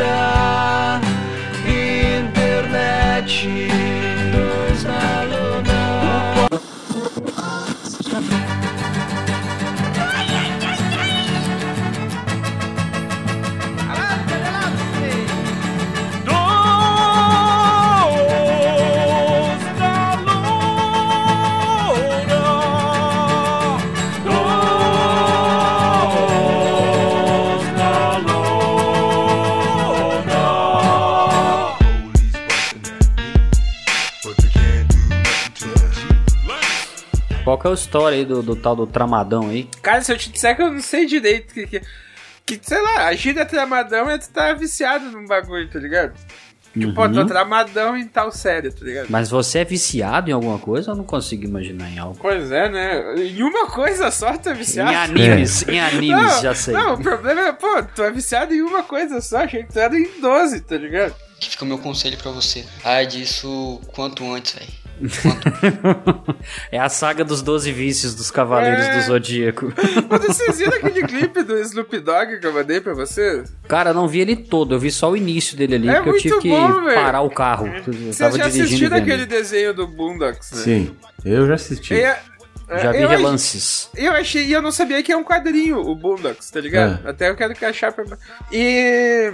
da internet. Que é a história aí do, do tal do tramadão aí? Cara, se eu te disser que eu não sei direito que, que, que, sei lá, a gíria tramadão é tu tá viciado num bagulho, tá ligado? Tipo, pô, tô tramadão em tal série, tá ligado? Mas você é viciado em alguma coisa? Eu não consigo imaginar em algo. Pois é, né? Em uma coisa só tu é viciado. Em animes, em animes, não, já sei. Não, o problema é, pô, tu é viciado em uma coisa só, achei que tu era em 12, tá ligado? Que fica o meu conselho pra você. Ai disso quanto antes, velho. É a saga dos 12 vícios dos Cavaleiros É. do Zodíaco. Mas vocês viram aquele clipe do Snoop Dogg que eu mandei pra você? Cara, eu não vi ele todo, eu vi só o início dele ali, É porque eu tive muito que bom, velho. parar o carro. Vocês já assistiram aquele desenho do Boondocks, né? Sim, eu já assisti. E, é- Já vi eu relances. Eu achei, e eu não sabia que é um quadrinho, o Boondocks, tá ligado? Até eu quero que achar pra. E.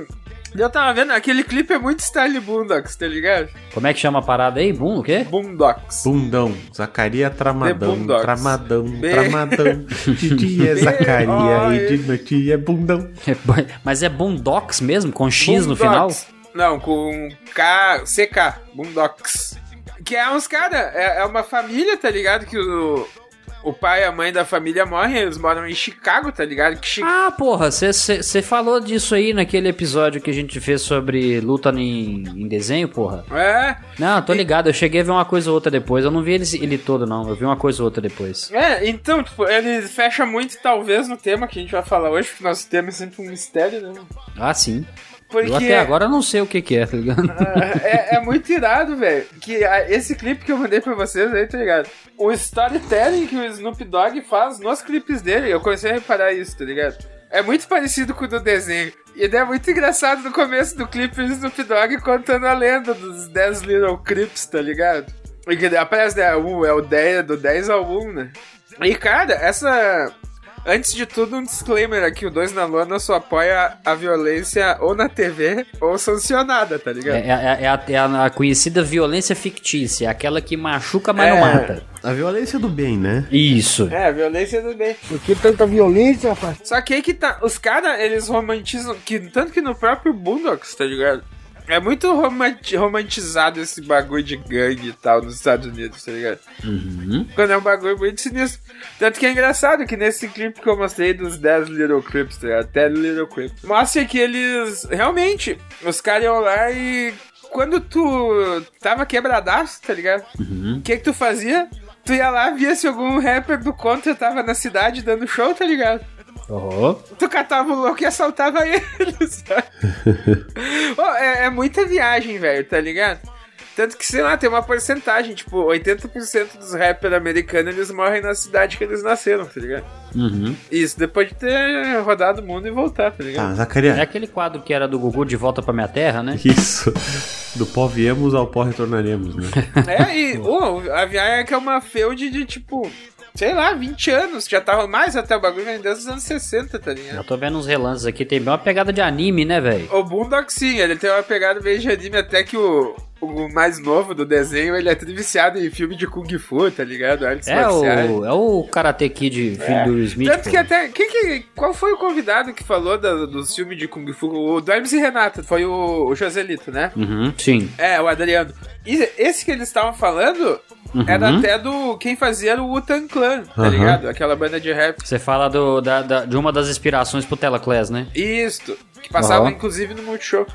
Eu tava vendo, aquele clipe é muito style Boondocks, tá ligado? Como é que chama a parada aí? Boom, o quê? Boondocks. Bundão, Zacaria Tramadão, Boondocks. Tramadão, B- Tramadão. De dia é B- Zacaria O- e de noite é Bundão. É Mas é Boondocks mesmo, com X no final? Boondocks. Não, com K, CK, Boondocks. Que é uns cara, é, é uma família, tá ligado? Que o, o pai e a mãe da família morrem, eles moram em Chicago, tá ligado? Que Chi- Ah, porra, você falou disso aí naquele episódio que a gente fez sobre luta em, em desenho, porra. É, Não, tô ligado, eu cheguei a ver uma coisa ou outra depois. Eu não vi ele, ele todo, não. Eu vi uma coisa ou outra depois. É, então, tipo, ele fecha muito, talvez, no tema que a gente vai falar hoje, porque nosso tema é sempre um mistério, né? Ah, sim. Porque Eu até agora não sei o que que é, tá ligado? é, é muito irado, velho. Que esse clipe que eu mandei pra vocês aí, tá ligado? O storytelling que o Snoop Dogg faz nos clipes dele, eu comecei a reparar isso, tá ligado? É muito parecido com o do desenho. E é muito engraçado no começo do clipe o Snoop Dogg contando a lenda dos 10 Little Crips, tá ligado? E aparece, né? Um, é o 10, do 10 ao 1, né? E cara, essa. Antes de tudo, um disclaimer aqui: o 2 na Lona só apoia a violência ou na TV ou sancionada, tá ligado? É, é- é a, é a conhecida violência fictícia, aquela que machuca, mas não É. mata. A violência do bem, né? Isso. É, a violência do bem. Por que tanta violência, rapaz? Só que aí que tá. Os caras, eles romantizam. Que, tanto que no próprio Boondocks, tá ligado? É muito romanti- romantizado esse bagulho de gangue e tal nos Estados Unidos, tá ligado? Quando é um bagulho muito sinistro. Tanto que é engraçado que nesse clipe que eu mostrei dos 10 Little Crips, tá ligado? 10 Little Crips. Mostra que eles. Realmente, os caras iam lá e. Quando tu tava quebradaço, tá ligado? O que que tu fazia? Tu ia lá, via se algum rapper do contra tava na cidade dando show, tá ligado? Uhum. Tu catava o louco e assaltava ele, sabe? Ô, é, é muita viagem, velho, tá ligado? Tanto que, sei lá, tem uma porcentagem, tipo, 80% dos rappers americanos, eles morrem na cidade que eles nasceram, tá ligado? Uhum. Isso, depois de ter rodado o mundo e voltar, tá ligado? É Zacaria. aquele quadro que era do Gugu de volta pra minha terra, né? Isso. Do pó viemos ao pó retornaremos, né? É, e ô, a viagem é que é uma feud de, tipo, sei lá, 20 anos, já tava mais até o bagulho, vem desde os anos 60, tá ligado? Eu tô vendo uns relances aqui, tem bem uma pegada de anime, né, velho? O Boondock sim, ele tem uma pegada meio de anime, até que o, o mais novo do desenho, ele é tudo viciado em filme de Kung Fu, tá ligado? Artes É marciais. o, é o Karate Kid, filho do Smith. Tanto pô. que até. Quem que, qual foi o convidado que falou da, dos filmes de Kung Fu? O do Hermes e Renato, foi o, o Joselito, né? Uhum, sim. É, o Adriano. E esse que eles estavam falando era até do. Quem fazia era o Wu-Tang Clan, tá Uhum. ligado? Aquela banda de rap. Você fala do, da, da- de uma das inspirações pro Telaclass, né? Isto. Que passava Ó. inclusive no Multishow.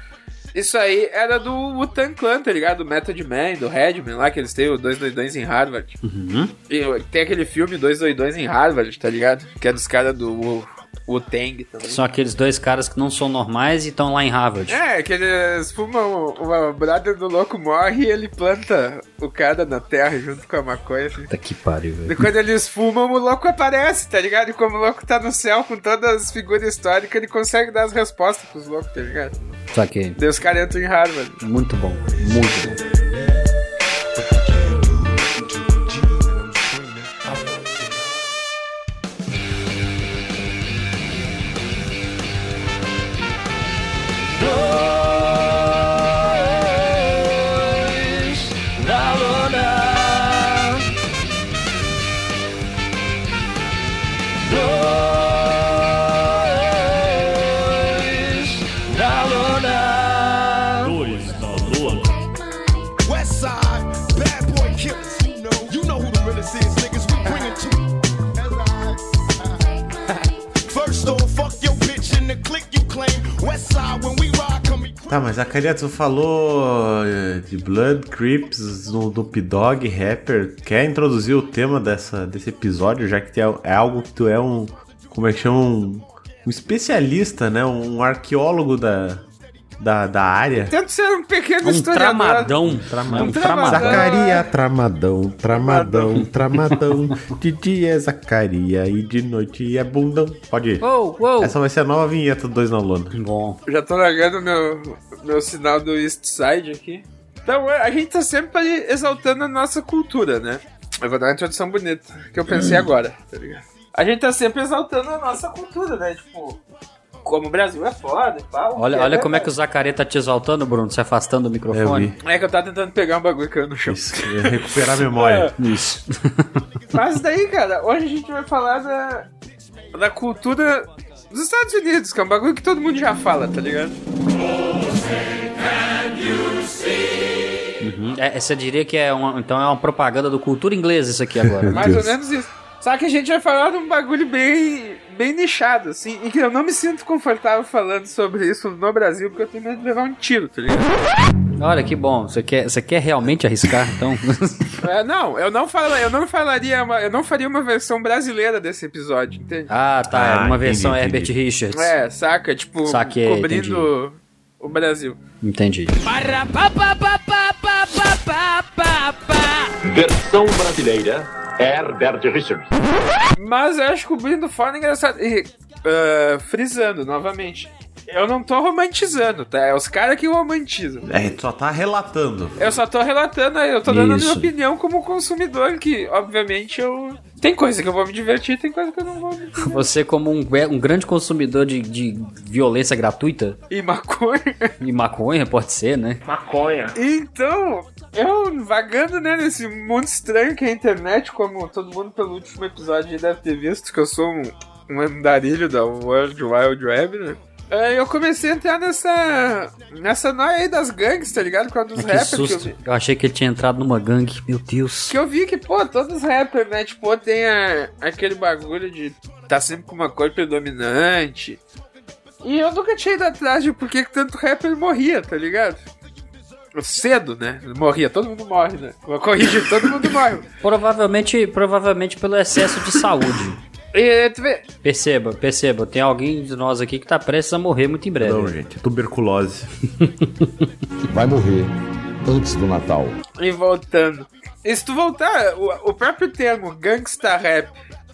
Isso aí era do Wu-Tang Clan, tá ligado? Do Method Man, do Redman lá, que eles têm o 222 em Harvard. Uhum. E tem aquele filme 222 em Harvard, tá ligado? Que é dos caras do Wu- Wu-Tang também. São aqueles dois caras que não são normais e estão lá em Harvard. É, que eles fumam. O brother do louco morre e ele planta o cara na terra junto com a maconha. Assim. Puta que pariu, E velho. quando eles fumam, o louco aparece, tá ligado? E como o louco tá no céu com todas as figuras históricas, ele consegue dar as respostas pros loucos, tá ligado? Saquei. Os caras entram em Harvard. Muito bom, muito bom. Tá, mas a Caria, tu falou eh, de Blood, Crips, no Snoop Dogg, rapper. Quer introduzir o tema dessa, desse episódio, já que é, é algo que tu é um. Como é que chama? Um, um especialista, né? Um arqueólogo da, da, da área. Tento ser um pequeno Um historiador. tramadão. Tramadão. Um tramadão. tramadão. Zacaria, tramadão, tramadão, tramadão. De dia é Zacaria e de noite é bundão. Pode ir. Uou, uou. Essa vai ser a nova vinheta do Dois na Lona. Bom. Já tô largando meu, meu sinal do East Side aqui. Então, é, a gente tá sempre exaltando a nossa cultura, né? Eu vou dar uma introdução bonita, que eu pensei agora, tá ligado? A gente tá sempre exaltando a nossa cultura, né? Tipo, como o Brasil é foda e tal. Olha, que olha como é que o. Zacaria tá te exaltando, Bruno, se afastando do microfone. vi. É que eu tava tentando pegar um bagulho caindo no chão. Isso, é recuperar a memória. Isso. Mas daí, cara, hoje a gente vai falar da, da cultura dos Estados Unidos, que é um bagulho que todo mundo já fala, tá ligado? Uhum. É, você diria que é uma, então é uma propaganda do cultura inglesa isso aqui agora. Mais ou menos isso. Só que a gente vai falar de um bagulho bem, bem nichado, assim, e que eu não me sinto confortável falando sobre isso no Brasil, porque eu tenho medo de levar um tiro, tá ligado? Olha que bom. Você quer, você quer realmente arriscar, então? É, não, eu não, fala, eu não falaria, uma, eu não faria uma versão brasileira desse episódio, entende? ah, tá. Ah, uma entendi, versão entendi. Herbert Richards. É, saca? Tipo, Saquei, cobrindo o Brasil. Entendi. Versão brasileira, Herbert Richards. Mas eu acho que o cobrindo foda é engraçado. E, ah, frisando novamente. Eu não tô romantizando, tá? É os caras que romantizam. É, tu só tá relatando. Eu só tô relatando aí, eu tô dando a minha Isso. opinião como consumidor, que obviamente eu. Tem coisa que eu vou me divertir, tem coisa que eu não vou me divertir. Você, como um, um grande consumidor de, de violência gratuita, E maconha. e maconha, pode ser, né? Então, eu vagando né, nesse mundo estranho que é a internet, como todo mundo pelo último episódio deve ter visto, que eu sou um, um andarilho da World Wild Web, né? É, eu comecei a entrar nessa. nessa noia aí das gangues, tá ligado? Por causa dos Que rappers que eu vi. Eu achei que ele tinha entrado numa gangue. Meu Deus. Que eu vi que, pô, todos os rappers, né? Tipo, tem a- aquele bagulho de tá sempre com uma cor predominante. E eu nunca tinha ido atrás de por que tanto rapper morria, tá ligado? Cedo, né? Morria, todo mundo morre, né? Vou corrigir, todo mundo morre. Provavelmente, provavelmente pelo excesso de saúde. Vê, Perceba, perceba, tem alguém de nós aqui que tá prestes a morrer muito em breve. Não, gente, tuberculose. vai morrer antes do Natal. e voltando. E se tu voltar, o, o próprio termo gangsta rap,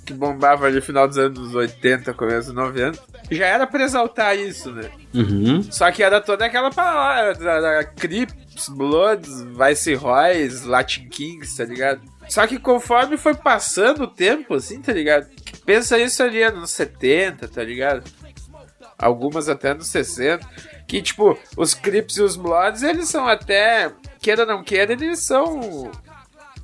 que bombava ali no final dos anos 80, começo dos 90, já era pra exaltar isso, né? Uhum. Só que era toda aquela palavra, da, da Crips, Bloods, Vice Royce, Latin Kings, tá ligado? Só que conforme foi passando o tempo, assim, tá ligado? Pensa isso ali nos 70, tá ligado? Algumas até nos 60. Que, tipo, os Crips e os Bloods, eles são até, queira ou não queira, eles são...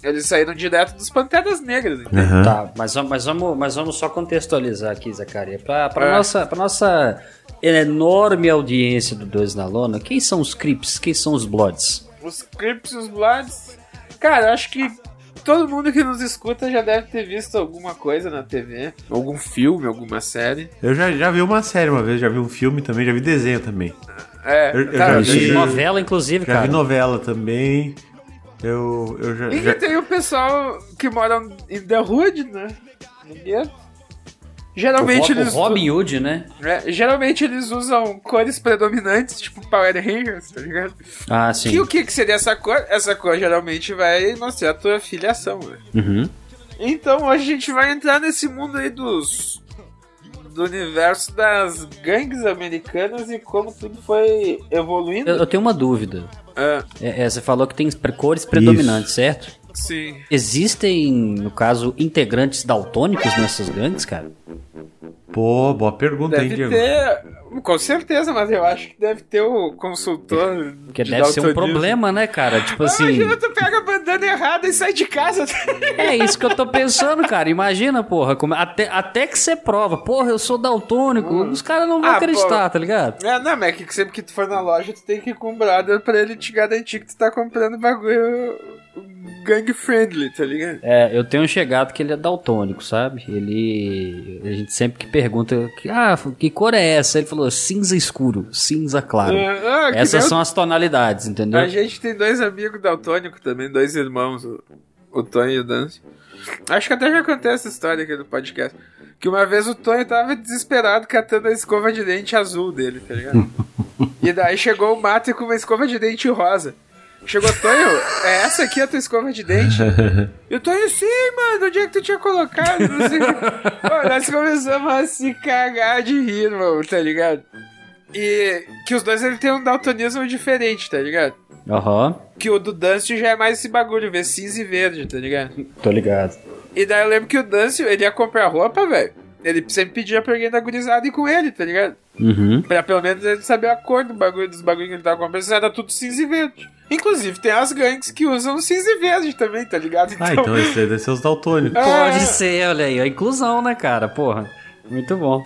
Eles saíram direto dos Panteras Negras, entendeu? Aham. Tá, mas, vamos- mas, vamos, mas vamos só contextualizar aqui, Zacaria. Pra, pra, É. nossa, pra nossa enorme audiência do Dois na Lona, quem são os Crips? Quem são os Bloods? Os Crips e os Bloods. Cara, eu acho que todo mundo que nos escuta já deve ter visto alguma coisa na TV, algum filme, alguma série. Eu já, já vi uma série uma vez, já vi um filme também, já vi desenho também. É, Eu- eu cara, já vi- Novela, inclusive, Já cara. vi novela também. Eu, eu já. E já- que tem o pessoal que mora em The Hood, né? No gueto. Geralmente o, eles. Robin Hood, né? é, geralmente eles usam cores predominantes, tipo Power Rangers, tá ligado? Ah, sim. Que o que, que seria essa cor? Essa cor geralmente vai mostrar a tua filiação, né? Uhum. Então hoje a gente vai entrar nesse mundo aí dos. do universo das gangues americanas e como tudo foi evoluindo. Eu, eu tenho uma dúvida. Ah, É, é, você falou que tem cores predominantes, certo? Sim. Existem, no caso, integrantes daltônicos nessas gangues, cara? Pô, boa pergunta, hein, Deve Diego? ter. Com certeza, mas eu acho que deve ter o consultor. Porque de deve ser um problema, né, cara? Tipo assim. Imagina, tu pega a bandana errada e sai de casa. É isso que eu tô pensando, cara. Imagina, porra. como- até, até que você prova, porra, eu sou daltônico. Os caras não vão Ah, acreditar, pô. tá ligado? É, não, mas é que sempre que tu for na loja, tu tem que ir com um brother pra ele te garantir que tu tá comprando bagulho gang friendly, tá ligado? É, eu tenho um chegado que ele é daltônico, sabe? Ele. A gente sempre que pergunta, ah, que cor é essa? Ele falou cinza escuro, cinza claro. Ah, que Essas são as tonalidades, entendeu? A gente tem dois amigos daltônicos também, dois irmãos, o, o Tonho e o Dancio. Acho que até já contei essa história aqui no podcast. Que uma vez o Tonho tava desesperado catando a escova de dente azul dele, tá ligado? e daí chegou o Mate com uma escova de dente rosa. Chegou Tonho, é essa aqui a tua escova de dente? E o Tonho, sim, mano, onde é que tu tinha colocado? Não sei o quê. Pô, nós começamos a se cagar de rir, irmão, tá ligado? E que os dois ele tem um daltonismo diferente, tá ligado? Aham, Que o do Dance já é mais esse bagulho, ver cinza e verde, tá ligado? tô ligado. E daí eu lembro que o Dance, ele ia comprar roupa, velho. Ele sempre pedia pra alguém da gurizada ir com ele, tá ligado? Uhum. Pra pelo menos ele saber a cor do bagulho, dos bagulhos que ele tava comprando. Era tudo cinza e verde. Inclusive, tem as gangues que usam cinza e verde também, tá ligado? Ah, então esse deve ser os daltônicos. É. Pode ser, olha aí, a inclusão, né, cara? Porra, muito bom.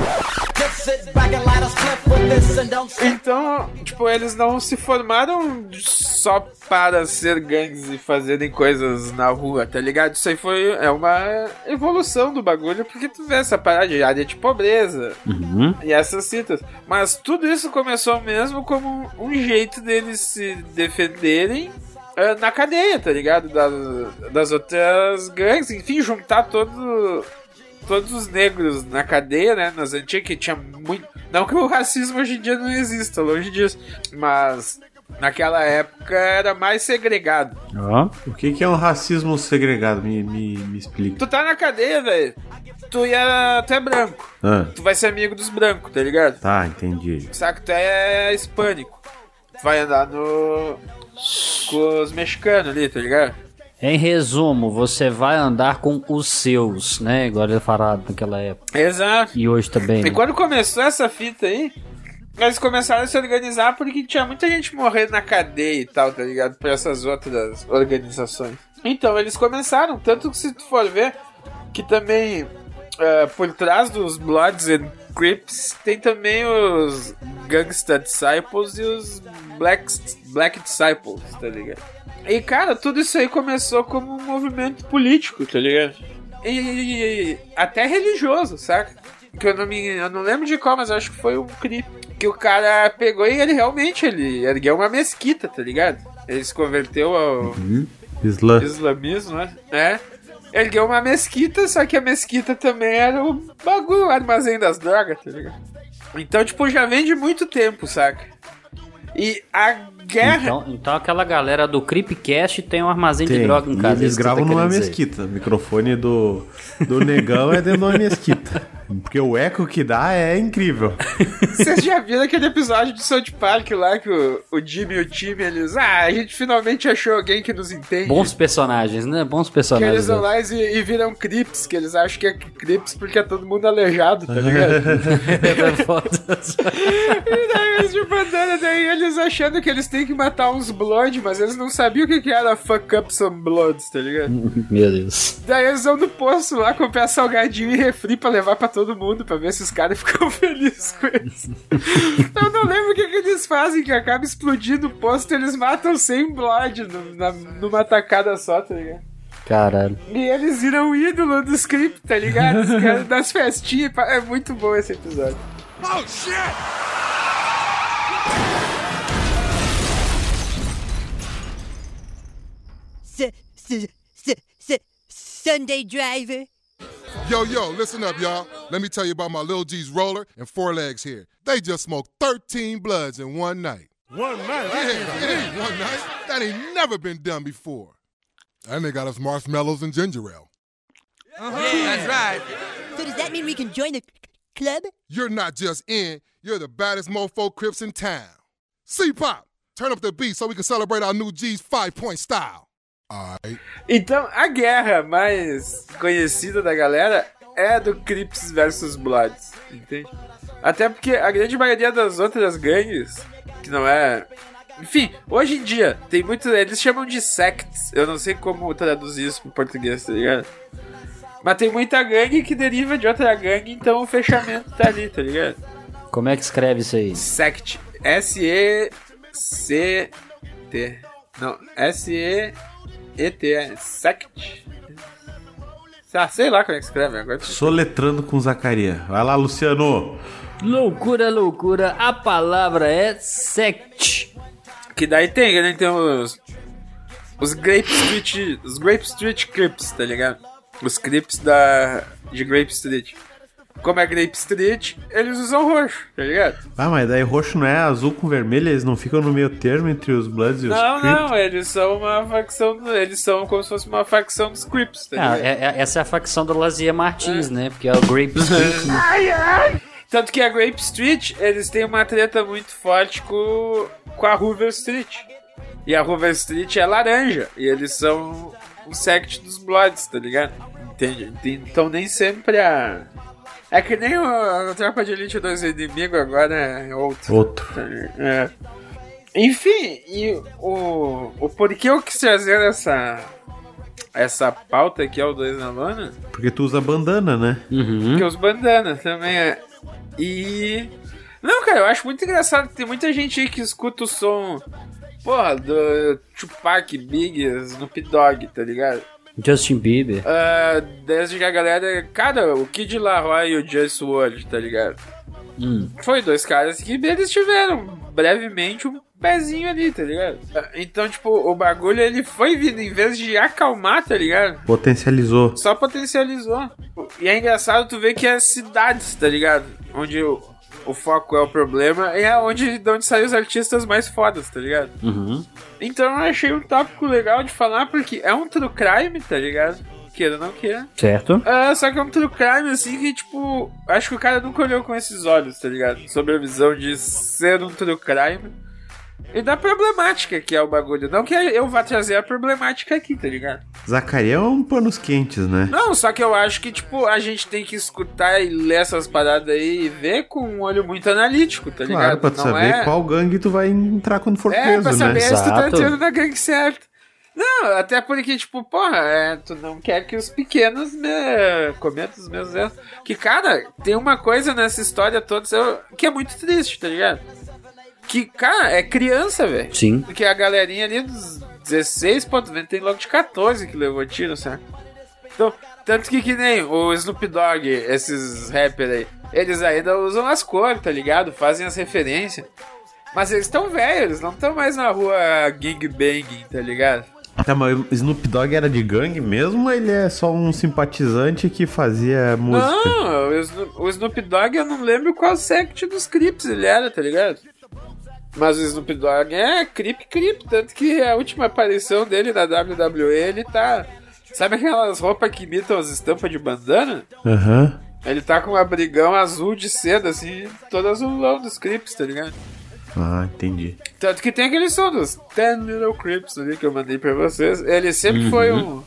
Então, tipo, eles não se formaram só para ser gangues e fazerem coisas na rua, tá ligado? Isso aí foi é uma evolução do bagulho, porque tu vê essa parada de área de pobreza Uhum. e essas citas. Mas tudo isso começou mesmo como um jeito deles se defenderem eh, na cadeia, tá ligado? Das, das outras gangues, enfim, juntar todo todos os negros na cadeia, né? Nas antigas, que tinha muito. Não que o racismo hoje em dia não exista, longe disso. Mas naquela época era mais segregado. Ó. O que, que é um racismo segregado? Me, me, me explica. Tu tá na cadeia, velho. Tu ia. Tu é branco. Ah, Tu vai ser amigo dos brancos, tá ligado? tá, entendi. Que tu é hispânico. Tu vai andar no. com os mexicanos ali, tá ligado? Em resumo, você vai andar com os seus, né? Igual ele falado naquela época. Exato. E hoje também. E né? quando começou essa fita aí, eles começaram a se organizar porque tinha muita gente morrendo na cadeia e tal, tá ligado? Por essas outras organizações. Então eles começaram, tanto que se tu for ver, que também eh, por trás dos Bloods and Crips tem também os Gangsta Disciples e os Black, Black Disciples, tá ligado? E cara, tudo isso aí começou como um movimento político, tá ligado? E, até religioso, saca? Que eu não, me, eu não lembro de qual, mas acho que foi um crip. Que o cara pegou e ele realmente ele ergueu uma mesquita, tá ligado? Ele se converteu ao Islã. islamismo, né? É. Ergueu uma mesquita, só que a mesquita também era o bagulho, o armazém das drogas, tá ligado? Então, tipo, já vem de muito tempo, saca? E a guerra. Então, então aquela galera do Creepcast tem um armazém de Tem. droga em E casa. eles que você tá gravam numa querendo dizer. mesquita. O microfone do, do negão é dentro de uma mesquita. Porque o eco que dá é incrível. Vocês já viram aquele episódio do South Park lá que o, o Jimmy e o time eles. Ah, a gente finalmente achou alguém que nos entende. Bons personagens, né? Bons que personagens. eles vão né? lá e, e viram Crips, que eles acham que é Crips porque é todo mundo aleijado, tá ligado? É foda. e daí eles de bandana, daí eles achando que eles têm que matar uns Blood, mas eles não sabiam o que, que era fuck up some Bloods, tá ligado? Meu Deus. Daí eles vão no posto lá comprar salgadinho e refri pra levar pra todo mundo, pra ver se os caras ficam felizes com isso. Eu não lembro o que, que eles fazem, que acaba explodindo o posto e eles matam 100 Blood no- na- numa tacada só, tá ligado? Caralho. E eles viram o ídolo do script, tá ligado? Os caras das festinhas. É muito bom esse episódio. Oh shit! Sunday driver. Yo, yo, listen up, y'all. Let me tell you about my Lil G's roller and four legs here. They just smoked 13 bloods in one night. One night? Yeah, it ain't one night. That ain't never been done before. And they got us marshmallows and ginger ale. Uh huh, That's right. So does that mean we can join the c- club? You're not just in, you're the baddest mofo crips in town. C-Pop, turn up the beat so we can celebrate our new G's five-point style. Alright. Então, a guerra mais conhecida da galera é a do Crips versus Bloods, entende? Até porque a grande maioria das outras gangues, que não é. Enfim, hoje em dia, tem muito. Eles chamam de sects, eu não sei como traduzir isso pro português, tá ligado? Mas tem muita gangue que deriva de outra gangue, então o fechamento tá ali, tá ligado? Como é que escreve isso aí? Sect. S-E-C-T. Não, S-E-E-T. É Sect. Ah, sei lá como é que escreve agora. Soletrando com Zacaria. Vai lá, Luciano. Loucura, loucura. A palavra é sect. Que daí tem, né? Tem os. Os Grape Street. Os Grape Street Crips, tá ligado? Os Crips da. de Grape Street. Como é Grape Street, eles usam roxo, tá ligado? Ah, mas daí roxo não é azul com vermelho? Eles não ficam no meio termo entre os Bloods e os Não, Crips? não, eles são uma facção. Eles são como se fosse uma facção dos Crips, tá Ah, ligado? é- é- essa é a facção do Lazier Martins, né? Porque é o Grape Street, né? Tanto que a Grape Street, eles têm uma treta muito forte com, com a Hoover Street. E a Hoover Street é laranja. E eles são um sect dos Bloods, tá ligado? Entende? Então nem sempre a. É que nem o, a Tropa de Elite 2 inimigo agora é outro. Outro. É. Enfim, e o, o porquê eu quis trazer essa, essa pauta aqui ao 2 na lona Porque tu usa bandana, né? porque os bandanas também é. E. Não, cara, eu acho muito engraçado. Tem muita gente aí que escuta o som. Porra, do Tupac, Big, Snoop Dogg, tá ligado? Justin Bieber. Ah, desde que a galera. Cara, o Kid Laroi e o Just World, tá ligado? Hum. Foi dois caras que eles tiveram brevemente um pezinho ali, tá ligado? Ah, Então, tipo, o bagulho ele foi vindo, em vez de acalmar, tá ligado? Potencializou. Só potencializou. E é engraçado tu ver que as cidades, tá ligado? Onde o, o foco é o problema, é onde, de onde saem os artistas mais fodas, tá ligado? Uhum. Então eu achei um tópico legal de falar, porque é um true crime, tá ligado? Queira ou não queira. Certo? É, só que é um true crime, assim, que, tipo, acho que o cara nunca olhou com esses olhos, tá ligado? Sobre a visão de ser um true crime. E da problemática que é o bagulho. Não que eu vá trazer a problemática aqui, tá ligado? Zacaria é um panos quentes, né? Não, só que eu acho que, tipo, a gente tem que escutar e ler essas paradas aí e ver com um olho muito analítico, tá ligado? Claro, pra tu Não saber é... qual gangue tu vai entrar quando for É, preso, pra né? saber se tu tá entrando na gangue certa. Não, até porque, tipo, porra, é, tu não quer que os pequenos me... cometam os mesmos erros. Que, cara, tem uma coisa nessa história toda que é muito triste, tá ligado? Que, cara, é criança, velho. Sim. Porque a galerinha ali dos 16, pô, tu vê, tem logo de 14 que levou tiro, sabe? Então, tanto que que nem o Snoop Dogg, esses rappers aí, eles ainda usam as cores, tá ligado? Fazem as referências. Mas eles estão velhos, eles não estão mais na rua gangbanging, tá ligado? Tá, mas o Snoop Dogg era de gangue mesmo ou ele é só um simpatizante que fazia música? Não, o Snoop, o Snoop Dogg eu não lembro qual sect dos Crips ele era, tá ligado? Mas o Snoop Dogg é Crip Crip, tanto que a última aparição dele na WWE ele tá. Sabe aquelas roupas que imitam as estampas de bandana? Aham. Ele tá com um abrigão azul de seda, assim, todo azulão dos Crips, tá ligado? Ah, entendi. Tanto que tem aquele som dos Ten Little Crips ali que eu mandei pra vocês. Ele sempre foi um.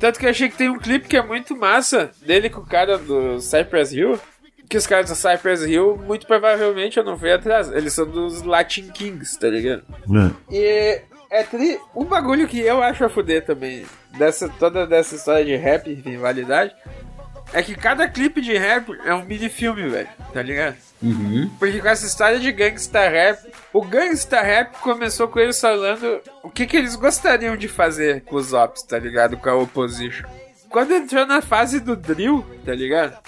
Tanto que eu achei que tem um clipe que é muito massa dele com o cara do Cypress Hill. Que os caras do Cypress Hill, muito provavelmente, eu não fui atrás. Eles são dos Latin Kings, tá ligado? Ah, E é tri... um bagulho que eu acho a fuder também, dessa, toda dessa história de rap e rivalidade, é que cada clipe de rap é um mini filme, velho, tá ligado? Uhum. Porque com essa história de gangsta rap, O Gangsta Rap começou com eles falando o que, que eles gostariam de fazer com os ops, tá ligado? Com a opposition. Quando entrou na fase do drill, tá ligado?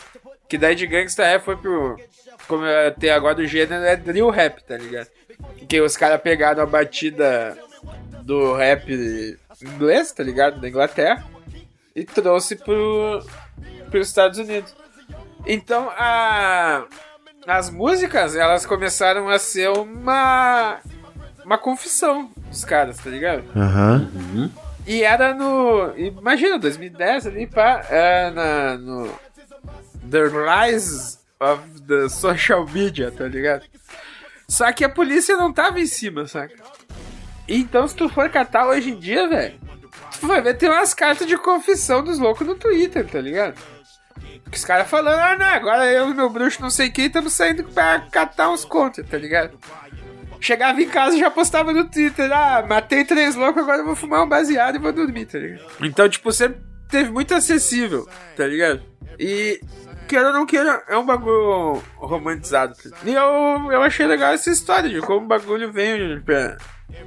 Que daí de Gangsta Rap foi pro. Como tem agora o gênero é drill rap, tá ligado? Que os caras pegaram a batida do rap inglês, tá ligado? Da Inglaterra. E trouxe pro, pros Estados Unidos. Então a as músicas, elas começaram a ser uma uma confissão dos caras, tá ligado? Aham. E era no. Imagina, 2010 ali, pá. É na, no. The Rise of the Social Media, tá ligado? Só que a polícia não tava em cima, saca? Então, se tu for catar hoje em dia, velho, tu vai ver tem umas cartas de confissão dos loucos no Twitter, tá ligado? Que os caras falando, ah, não, agora eu e meu bruxo não sei quem estamos saindo pra catar uns contos, tá ligado? Chegava em casa e já postava no Twitter, ah, matei três loucos, agora eu vou fumar um baseado e vou dormir, tá ligado? Então, tipo, sempre teve muito acessível, tá ligado? E, queira ou não queira, é um bagulho romantizado. E eu, eu achei legal essa história de como o bagulho vem pra,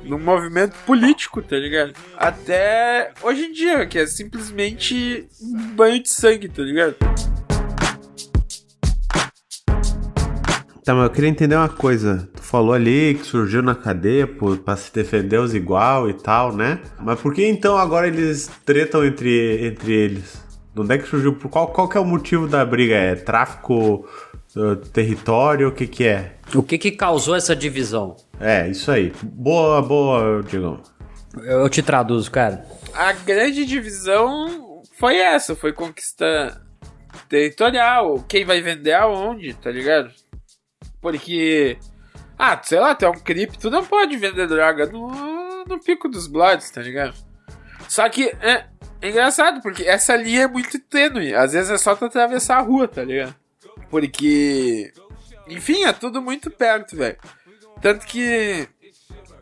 num movimento político, tá ligado? Até hoje em dia, que é simplesmente um banho de sangue, tá ligado? Tá, mas eu queria entender uma coisa. Tu falou ali que surgiu na cadeia por, pra se defender os igual e tal, né? Mas por que então agora eles tretam entre, entre eles? De onde é que surgiu? Por qual, qual que é o motivo da briga? É tráfico, uh, território, o que que é? O que que causou essa divisão? É, isso aí. Boa, boa, Digão. Eu te traduzo, cara. A grande divisão foi essa, foi conquista territorial, quem vai vender aonde, tá ligado? Porque, ah, sei lá, é um creep, tu não pode vender droga no, no pico dos Bloods, tá ligado? Só que é, é engraçado, porque essa linha é muito tênue, às vezes é só tu atravessar a rua, tá ligado? Porque, enfim, é tudo muito perto, velho. Tanto que,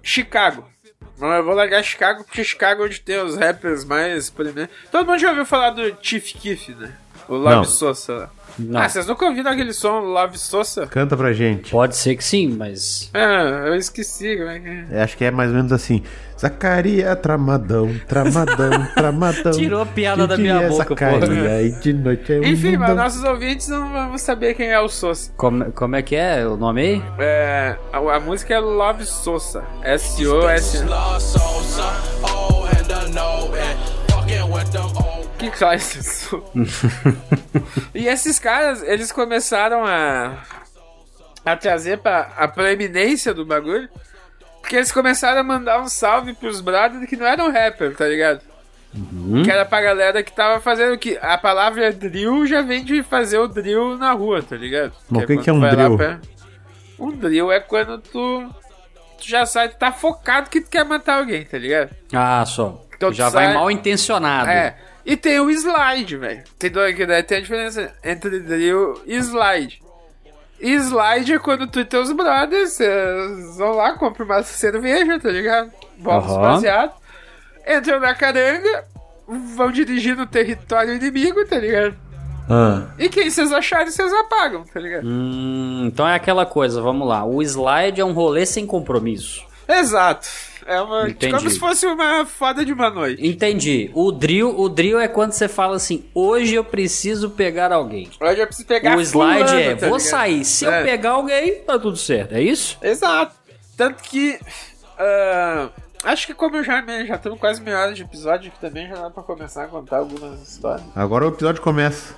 Chicago, mas eu vou largar Chicago porque Chicago é onde tem os rappers mais proeminentes. Todo mundo já ouviu falar do Chief Keef, né? O Love Não. Sosa. Não. Ah, vocês nunca ouviram aquele som Love Sosa? Canta pra gente. Pode ser que sim, mas. Ah, eu esqueci como é que é. É, acho que é mais ou menos assim. Zacaria tramadão, tramadão, tramadão. Tirou a piada De da minha é boca, Zacaria, porra. E de noite é um Enfim, mas nossos ouvintes não vão saber quem é o Sosa. Como, como é que é o nome aí? É, a, a música é Love Sosa. S-O-S. Que classe isso? E esses caras, eles começaram a a trazer pra a proeminência do bagulho, porque eles começaram a mandar um salve pros brothers que não eram rapper, tá ligado? Que era pra galera que tava fazendo que a palavra drill já vem de fazer o drill na rua, tá ligado? Mas o que quando que é um drill? pra- Um drill é quando tu, tu já sai, tu tá focado que tu quer matar alguém, tá ligado? Ah, só. Então Já tu vai sai- mal intencionado. É. E tem o slide, velho. Tem, dois- que daí tem a diferença entre drill e slide. E slide é quando tu e teus brothers vocês vão lá, compram uma cerveja, tá ligado? Botam os Aham. baseados, entram na caranga, vão dirigir no território inimigo, tá ligado? Ah, E quem vocês acharem, vocês apagam, tá ligado? Hum, então é aquela coisa, vamos lá. O slide é um rolê sem compromisso. Exato. É uma, Entendi. como se fosse uma foda de uma noite. Entendi. O drill, o drill é quando você fala assim: hoje eu preciso pegar alguém. Hoje eu preciso pegar o slide fulano, é: tá vou ligado? sair. Se É. eu pegar alguém, tá tudo certo. É isso? Exato. Tanto que. ah, acho que como eu já já estamos quase meia hora de episódio, que também já dá pra começar a contar algumas histórias. agora o episódio começa.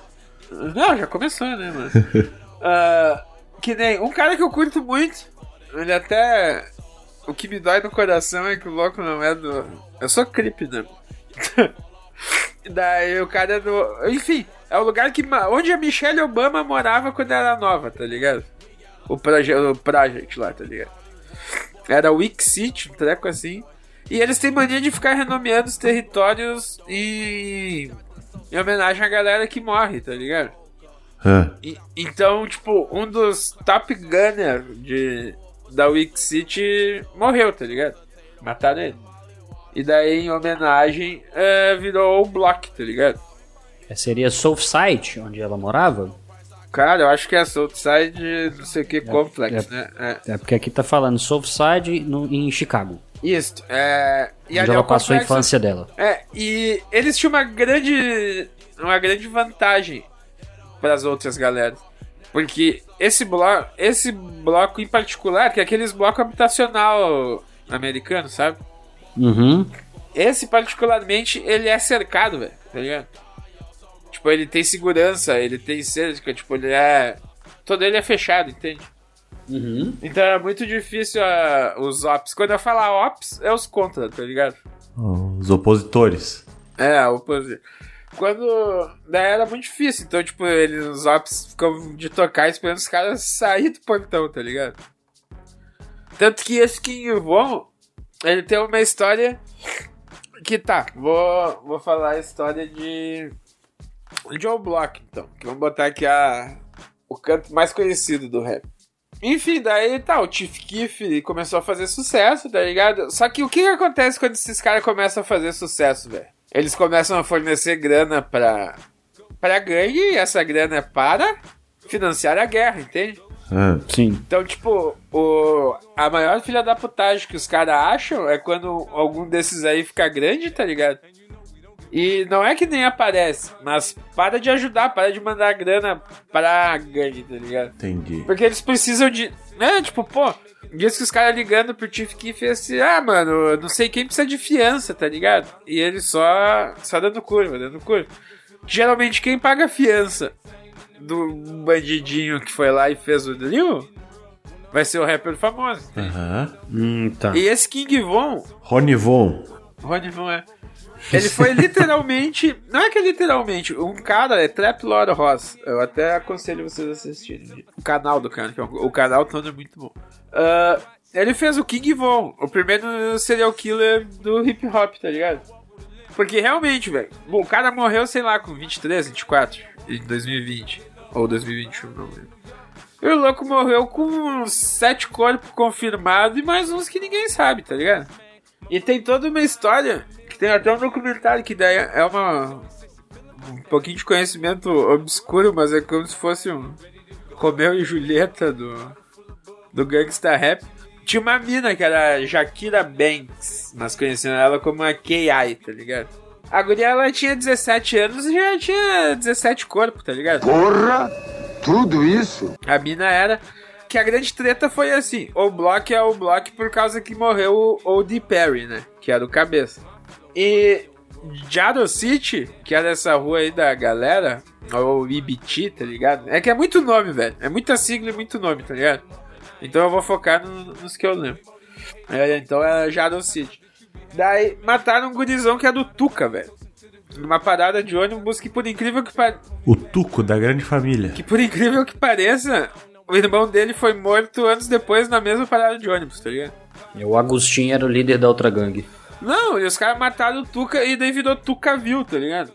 Não, já começou, né, mano? Ah, que nem um cara que eu curto muito. Ele até. O que me dói no coração é que o louco não é do. Eu sou creep, né? Daí o cara é do. Enfim, é o lugar que. onde a Michelle Obama morava quando era nova, tá ligado? O, proje o Project lá, tá ligado? Era Wick City, um treco assim. E eles têm mania de ficar renomeando os territórios em. em homenagem à galera que morre, tá ligado? Ah, E- então, tipo, um dos top gunner de, da Wick City morreu, tá ligado? Mataram ele. E daí, em homenagem, é, virou o Block, tá ligado? É, Seria Southside, onde ela morava? Cara, eu acho que é Southside, não sei o que, Complex, é, né? É. É porque aqui tá falando Southside no, em Chicago. Isso, é... E onde é ela passou a infância dela. É, e eles tinham uma grande. Uma grande vantagem para as outras galeras. Porque esse bloco, esse bloco em particular, que é aqueles blocos habitacional americano, sabe? Uhum. Esse particularmente, ele é cercado, velho, tá ligado? Tipo, ele tem segurança, ele tem cerca, tipo, ele é. Todo ele é fechado, entende? Uhum. Então é muito difícil ah, os ops. Quando eu falar ops, é os contra, tá ligado? Os opositores. É, o oposi- Quando. Daí era muito difícil. Então, tipo, eles, os ops ficam de tocar esperando os caras sair do portão, tá ligado? Tanto que esse King Von, ele tem uma história que tá. Vou, vou falar a história de. Joe Block, então. Que vamos botar aqui a, o canto mais conhecido do rap. Enfim, daí tá, o Chief Keef começou a fazer sucesso, tá ligado? Só que o que, que acontece quando esses caras começam a fazer sucesso, velho? Eles começam a fornecer grana pra, pra gangue e essa grana é para financiar a guerra, entende? Ah, Sim. Então, tipo, o, a maior filha da putagem que os caras acham é quando algum desses aí fica grande, tá ligado? E não é que nem aparece, mas para de ajudar, para de mandar grana pra gangue, tá ligado? entendi. Porque eles precisam de. Né, tipo, pô, diz que os caras ligando pro Chief Keef assim, ah, mano, não sei quem precisa de fiança, tá ligado? E ele só. só dando curva, dando curva. Geralmente quem paga a fiança do bandidinho que foi lá e fez o drill vai ser o rapper famoso. Aham. Hum, tá. E esse King Von, Rony Von. Rony Von é. Ele foi literalmente. Não é que é literalmente. Um cara é Trap Lord Ross. Eu até aconselho vocês a assistirem. O canal do cara, que é um- o canal todo é muito bom. Ah, ele fez o King Von, o primeiro serial killer do hip hop, tá ligado? Porque realmente, velho. O cara morreu, sei lá, com 23, 24, em 2020. Ou 2021, não lembro. E o louco morreu com sete corpos confirmados e mais uns que ninguém sabe, tá ligado? E tem toda uma história, tem até um documentário que daí é uma. um pouquinho de conhecimento obscuro, mas é como se fosse um Romeu e Julieta do. do Gangsta Rap. Tinha uma mina que era Shakira Banks, mas conheciam ela como a K.I., tá ligado? A guria ela tinha 17 anos e já tinha 17 corpos, tá ligado? Porra! Tudo isso? A mina era. Que a grande treta foi assim: o Block é o Block por causa que morreu o O.D. Perry, né? Que era o cabeça. E Jado City, que era essa rua aí da galera, ou IBT, tá ligado? É que é muito nome, velho. É muita sigla e muito nome, tá ligado? Então eu vou focar no- nos que eu lembro. É, então é Jado City. Daí mataram um gurizão que é do Tuca, velho. Numa parada de ônibus que por incrível que pareça. O Tuco da grande família. Que por incrível que pareça, o irmão dele foi morto anos depois na mesma parada de ônibus, tá ligado? E o Agostinho era o líder da outra gangue. Não, e os caras mataram o Tuca e daí virou Tucaville, tá ligado?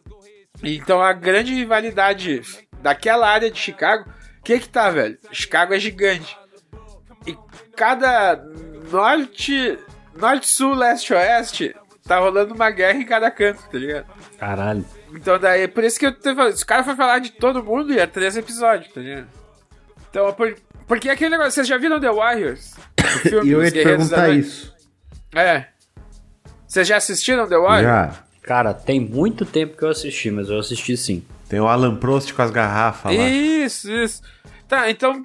Então a grande rivalidade daquela área de Chicago, o que que tá, velho? Chicago é gigante. E cada norte, norte, sul, leste, oeste, tá rolando uma guerra em cada canto, tá ligado? Caralho. Então daí, por isso que eu tô falando, os caras foram falar de todo mundo e é três episódios, tá ligado? Então, por, porque aquele negócio, vocês já viram The Warriors? O E eu ia te perguntar isso. É. Vocês já assistiram The Warriors? Já. Cara, tem muito tempo que eu assisti, mas eu assisti sim. Tem o Alan Prost com as garrafas lá. Isso, isso. Tá, então,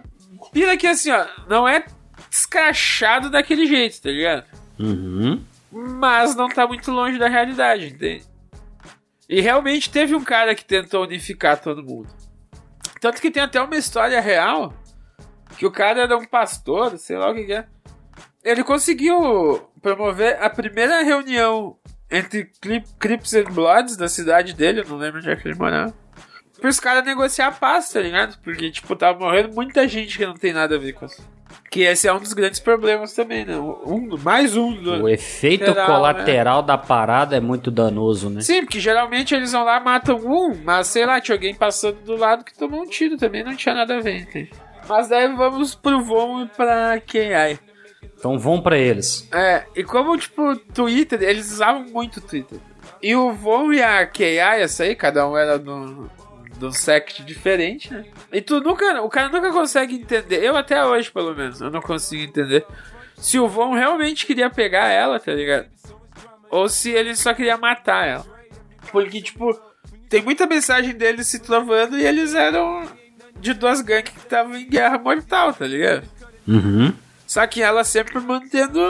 pira que assim, ó, não é escrachado daquele jeito, tá ligado? Uhum. Mas não tá muito longe da realidade, entende? E realmente teve um cara que tentou unificar todo mundo. Tanto que tem até uma história real que o cara era um pastor, sei lá o que, que é. Ele conseguiu promover a primeira reunião entre Crips and Bloods da cidade dele, eu não lembro onde é que ele morava. Para os caras negociar a paz, tá ligado? Porque, tipo, tava morrendo muita gente que não tem nada a ver com isso. Que esse é um dos grandes problemas também, né? Um, mais um. Do... O efeito Geral, colateral da parada é muito danoso, né? Sim, porque geralmente eles vão lá matam um, mas sei lá, tinha alguém passando do lado que tomou um tiro também, não tinha nada a ver, entende? Mas daí vamos pro Von e pra QI. Então vão pra eles. É, e como, tipo, Twitter, eles usavam muito Twitter. E o Von e a QI, essa aí, cada um era do, de um sect diferente, né? E tu nunca, o cara nunca consegue entender, eu até hoje pelo menos, eu não consigo entender se o Von realmente queria pegar ela, tá ligado? Ou se ele só queria matar ela. Porque, tipo, tem muita mensagem deles se trovando e eles eram de duas gangues que estavam em guerra mortal, tá ligado? Uhum. Só que ela sempre mantendo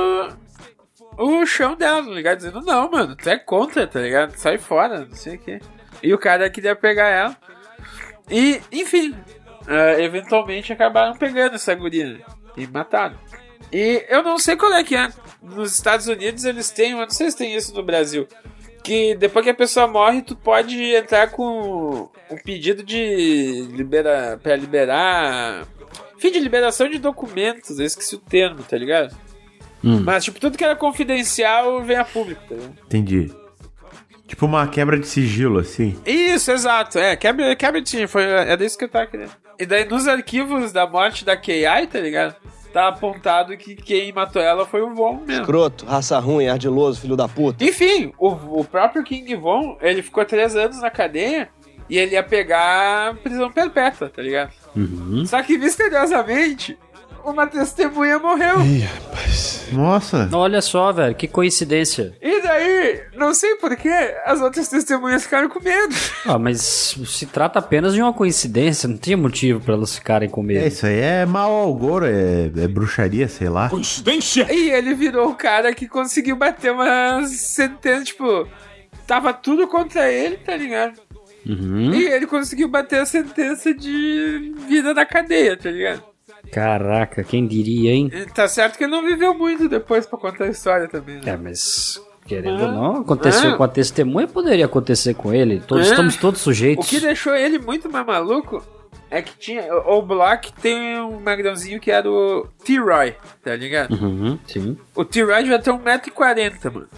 o chão dela, tá ligado? Dizendo, não, mano, tu é contra, tá ligado? Sai fora, não sei o quê. E o cara queria pegar ela. E, enfim, uh, eventualmente acabaram pegando essa guria e mataram. E eu não sei qual é que é. Nos Estados Unidos eles têm, eu não sei se tem isso no Brasil. Que depois que a pessoa morre, tu pode entrar com um pedido de libera, pra liberar. Enfim, de liberação de documentos, eu esqueci o termo, tá ligado? Hum. Mas, tipo, tudo que era confidencial vem a público, tá ligado? Entendi. Tipo uma quebra de sigilo, assim. Isso, exato. É, quebra, quebra de sigilo. Foi, é disso que eu tava querendo. E daí, nos arquivos da morte da KI, tá ligado? Tá apontado que quem matou ela foi o Von mesmo. Escroto, raça ruim, ardiloso, filho da puta. Enfim, o, o próprio King Von, ele ficou três anos na cadeia e ele ia pegar prisão perpétua, tá ligado? Uhum. Só que misteriosamente, uma testemunha morreu. Ih, rapaz. Nossa. Olha só, velho, que coincidência. E daí, não sei porquê, as outras testemunhas ficaram com medo. Ah, mas se trata apenas de uma coincidência, não tinha motivo pra elas ficarem com medo. É, isso aí é mau agouro, é, é bruxaria, sei lá. Coincidência! E ele virou o cara que conseguiu bater uma sentença, tipo, tava tudo contra ele, tá ligado? Uhum. E ele conseguiu bater a sentença de vida na cadeia, tá ligado? Caraca, quem diria, hein? E tá certo que ele não viveu muito depois pra contar a história também, né? É, mas querendo ou não, aconteceu Ah. com a testemunha, poderia acontecer com ele. Todos Ah. estamos todos O sujeitos. que deixou ele muito mais maluco é que tinha. O Block tem um magrãozinho que era o T-Roy, tá ligado? Uhum, sim. O T-Roy devia ter 1,40m, mano.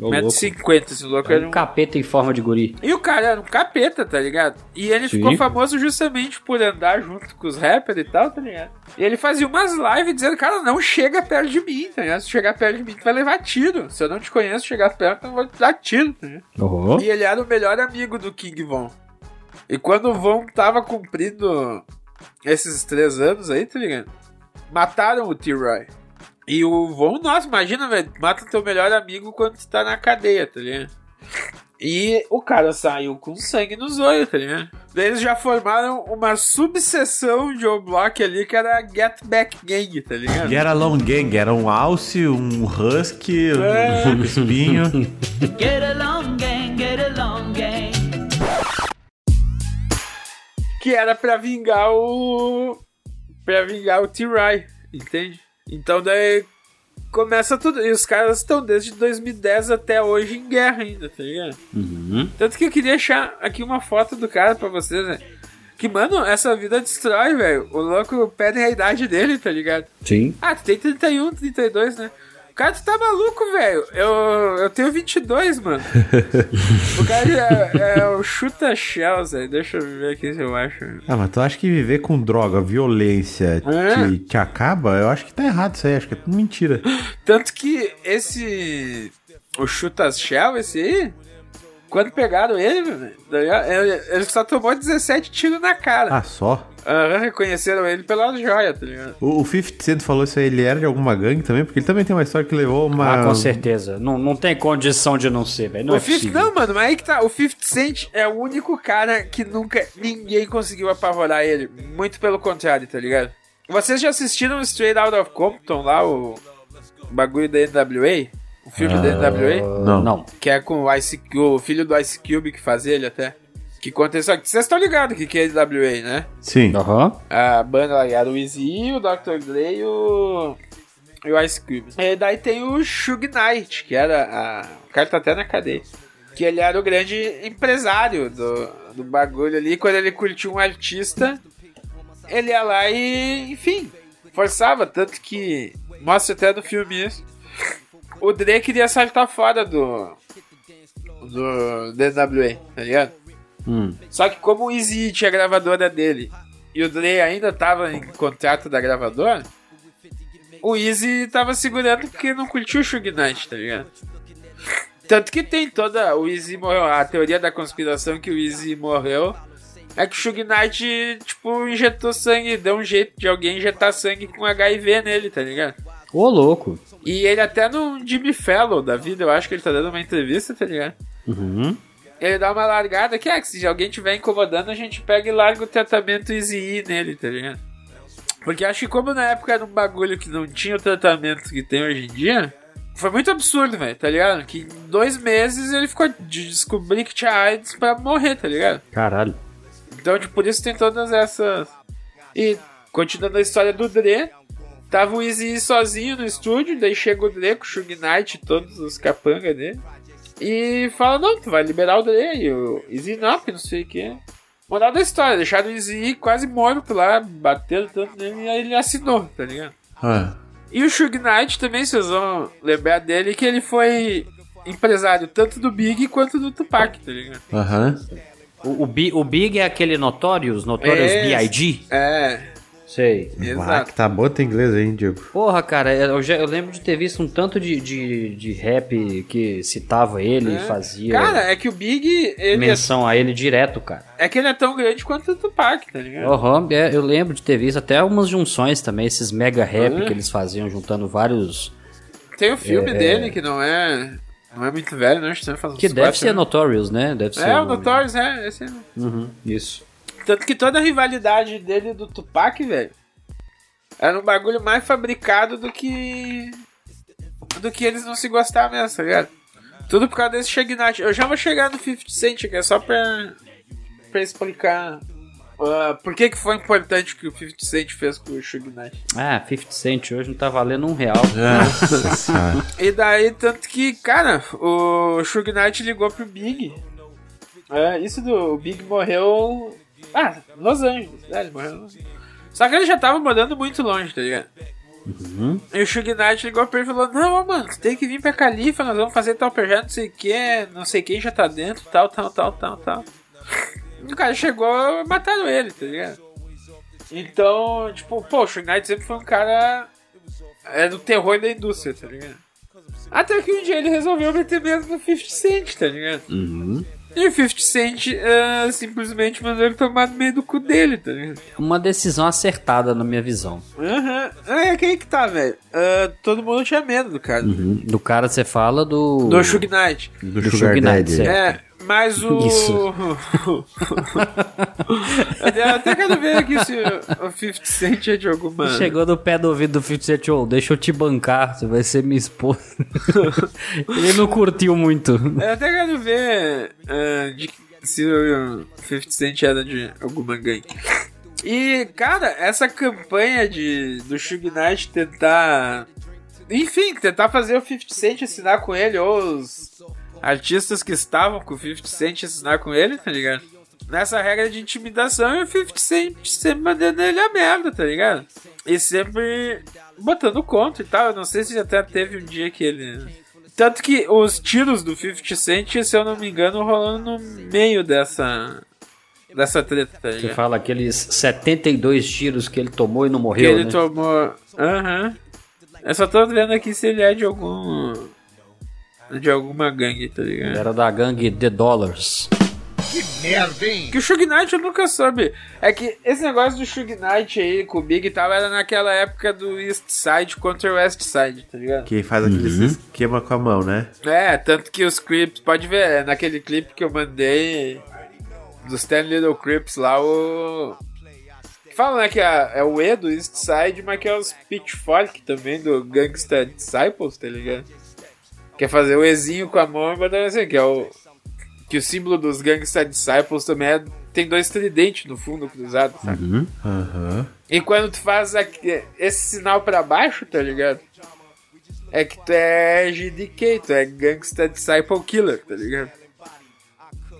Ô, louco. 1,50m, esse louco É era um um capeta em forma de guri. E o cara era um capeta, tá ligado? E ele Sim. ficou famoso justamente por andar junto com os rappers e tal, tá ligado? E ele fazia umas lives dizendo, cara, não chega perto de mim, tá ligado? Se chegar perto de mim, tu vai levar tiro. Se eu não te conheço, chegar perto, eu vou te dar tiro, tá ligado? Uhum. E ele era o melhor amigo do King Von. E quando o Von tava cumprindo esses três anos aí, tá ligado? Mataram o T-Roy. E o Von, nossa, imagina, velho, mata teu melhor amigo quando tu tá na cadeia, tá ligado? E o cara saiu com sangue nos olhos, tá ligado? Daí eles já formaram uma subseção de O-Block ali que era a Get Back Gang, tá ligado? E era Long Gang, era um alce, um husky, É. um espinho. Get along, gang, get along, gang. que era pra vingar o. pra vingar o T-Ry, entende? Então daí começa tudo. E os caras estão desde 2010 até hoje em guerra ainda, tá ligado? Uhum. Tanto que eu queria achar aqui uma foto do cara pra vocês, né? Que, mano, essa vida destrói, velho. O louco perde a idade dele, tá ligado? Sim. Ah, tu tem 31, 32, né? Cara, tu tá maluco, velho. Eu, eu tenho 22, mano. o cara é, é o chuta shells, velho. Deixa eu ver aqui se eu acho. Ah, mas tu acha que viver com droga, violência É. te, te acaba? Eu acho que tá errado isso aí, acho que é tudo mentira. Tanto que esse. O chuta shell, esse aí. Quando pegaram ele, velho, ele só tomou 17 tiros na cara. Ah, só? Aham, reconheceram ele pela joia, tá ligado? O, o 50 Cent falou isso aí, ele era de alguma gangue também? Porque ele também tem uma história que levou uma... Ah, com certeza. Não, não tem condição de não ser, velho. Não o é 50, possível. não, mano, mas aí que tá. O 50 Cent é o único cara que nunca ninguém conseguiu apavorar ele. Muito pelo contrário, tá ligado? Vocês já assistiram Straight Out of Compton lá, o, bagulho da NWA? O filme da NWA? Não. Não. Que é com o, Ice, o filho do Ice Cube que faz ele até. Que isso aqui. Vocês estão ligados que, que é NWA, né? Sim. Aham. A banda lá era o Easy, o Dr. Dre e o, e o Ice Cube. E daí tem o Suge Knight, que era a... O cara tá até na cadeia. Que ele era o grande empresário do, do bagulho ali. Quando ele curtiu um artista, ele ia lá e, enfim, forçava. Tanto que mostra até no filme isso. O Dre queria saltar fora do... Do DWA, tá ligado? Hum. Só que como o Easy tinha a gravadora dele e o Dre ainda tava em contrato da gravadora, o Easy tava segurando porque não curtiu o Suge Knight, tá ligado? Tanto que tem toda. O Easy morreu. A teoria da conspiração que o Easy morreu é que o Suge Knight, tipo, injetou sangue, deu um jeito de alguém injetar sangue com HIV nele, tá ligado? Ô, louco. E ele até no Jimmy Fallon da vida, eu acho que ele tá dando uma entrevista, tá ligado? Uhum. Ele dá uma largada que é que se alguém tiver incomodando, a gente pega e larga o tratamento Easy E nele, tá ligado? Porque acho que como na época era um bagulho que não tinha o tratamento que tem hoje em dia, foi muito absurdo, velho, tá ligado? Que em dois meses ele ficou de descobrir que tinha AIDS pra morrer, tá ligado? Caralho. Então, tipo, por isso tem todas essas. E, continuando a história do Dre, tava o Easy sozinho no estúdio, daí chega o Dre com o Shug Knight e todos os capangas dele. E fala, não, tu vai liberar o Dre o Easy não, sei o que. Moral da história, deixaram o Easy quase morto lá, bateram tanto nele e aí ele assinou, tá ligado? Ah, E o Shug Knight também, vocês vão lembrar dele, que ele foi empresário tanto do Big quanto do Tupac, tá ligado? Aham. O, o, Bi- o Big é aquele Notorious, Notorious É, B.I.G.? É, Sei. Ah, exato. que tá bom teu inglês aí, hein, Diego? Porra, cara, eu, já- eu lembro de ter visto um tanto de, de, de rap que citava ele e É. fazia Cara, é que o Big, ele é, menção a ele direto, cara. é que ele é tão grande quanto o Tupac, tá ligado? Aham, é, eu lembro de ter visto até algumas junções também, esses mega rap Ah. que eles faziam, juntando vários. Tem o filme É. dele que não é. Não é muito velho, não. Acho que faz Que deve quatro ser anos. Notorious, né? Deve ser. É, o. Notorious, é. Esse é. Uhum, isso. Tanto que toda a rivalidade dele e do Tupac, velho, era um bagulho mais fabricado do que. do que eles não se gostavam mesmo, tá ligado? Tudo por causa desse Shug Knight. Eu já vou chegar no 50 Cent, que é só pra. pra explicar. ah, por que, que foi importante o que o 50 Cent fez com o Shug Knight. Ah, 50 Cent hoje não tá valendo um real. Nossa senhora. E daí, tanto que, cara, o Shug Knight ligou pro Big. É, isso do o Big morreu. Ah, Los Angeles. É, ele morreu. Angeles. Só que ele já tava morando muito longe, tá ligado? E o Shug Knight ligou pra ele e falou: Não, mano, tu tem que vir pra Califa, nós vamos fazer tal projeto, não sei o que, não sei quem já tá dentro, tal, tal, tal, tal, tal. E o cara chegou e mataram ele, tá ligado? Então, tipo, pô, o Shug Knight sempre foi um cara. É do terror da indústria, tá ligado? Até que um dia ele resolveu meter medo no 50 Cent, tá ligado? E o 50 Cent ah, simplesmente mandou ele tomar no meio do cu dele, tá ligado? Uma decisão acertada na minha visão. Aham. É, quem que tá, velho? Ah, todo mundo tinha medo do cara. Uhum. Do cara você fala do. Do Shug Knight. Do, Do Sugar Knight, Daddy. É, mas o. Isso. eu até quero ver aqui se o 50 Cent é de alguma. Chegou no pé do ouvido do 50 Cent, ô, deixa eu te bancar, você vai ser minha esposa. Ele não curtiu muito. Eu até quero ver ah, de- se o 50 Cent era de alguma gangue. E, cara, essa campanha de do Shug Knight tentar. Enfim, tentar fazer o 50 Cent assinar com ele, ou os artistas que estavam com o 50 Cent assinar com ele, tá ligado? Nessa regra de intimidação e o 50 Cent sempre mandando ele a merda, tá ligado? E sempre botando conto e tal. Eu não sei se até teve um dia que ele. Tanto que os tiros do 50 Cent, se eu não me engano, rolando no meio dessa. dessa treta, tá Você ligado? fala aqueles 72 tiros que ele tomou e não Que morreu, ele né? tomou. Aham. Eu só tô vendo aqui se ele é de algum. De alguma gangue, tá ligado? Era da gangue The Dollars. Que o Shug Knight eu nunca soube. É que esse negócio do Shug Knight aí com o Big e tal era naquela época do East Side contra o West Side, tá ligado? Que faz aquele esquema com a mão, né? É, tanto que os clipes, pode ver, é naquele clipe que eu mandei dos Ten Little Crips lá, o. Fala, né, que é, é o E do East Side, mas que é os Pitchfork também do Gangsta Disciples, tá ligado? Quer fazer o Ezinho com a mão e botar assim, que é o. Que o símbolo dos Gangsta Disciples também é, tem dois tridentes no fundo cruzado, sabe? Aham. E quando tu faz aqui- esse sinal pra baixo, tá ligado? É que tu é GDK, tu é Gangsta Disciple Killer, tá ligado?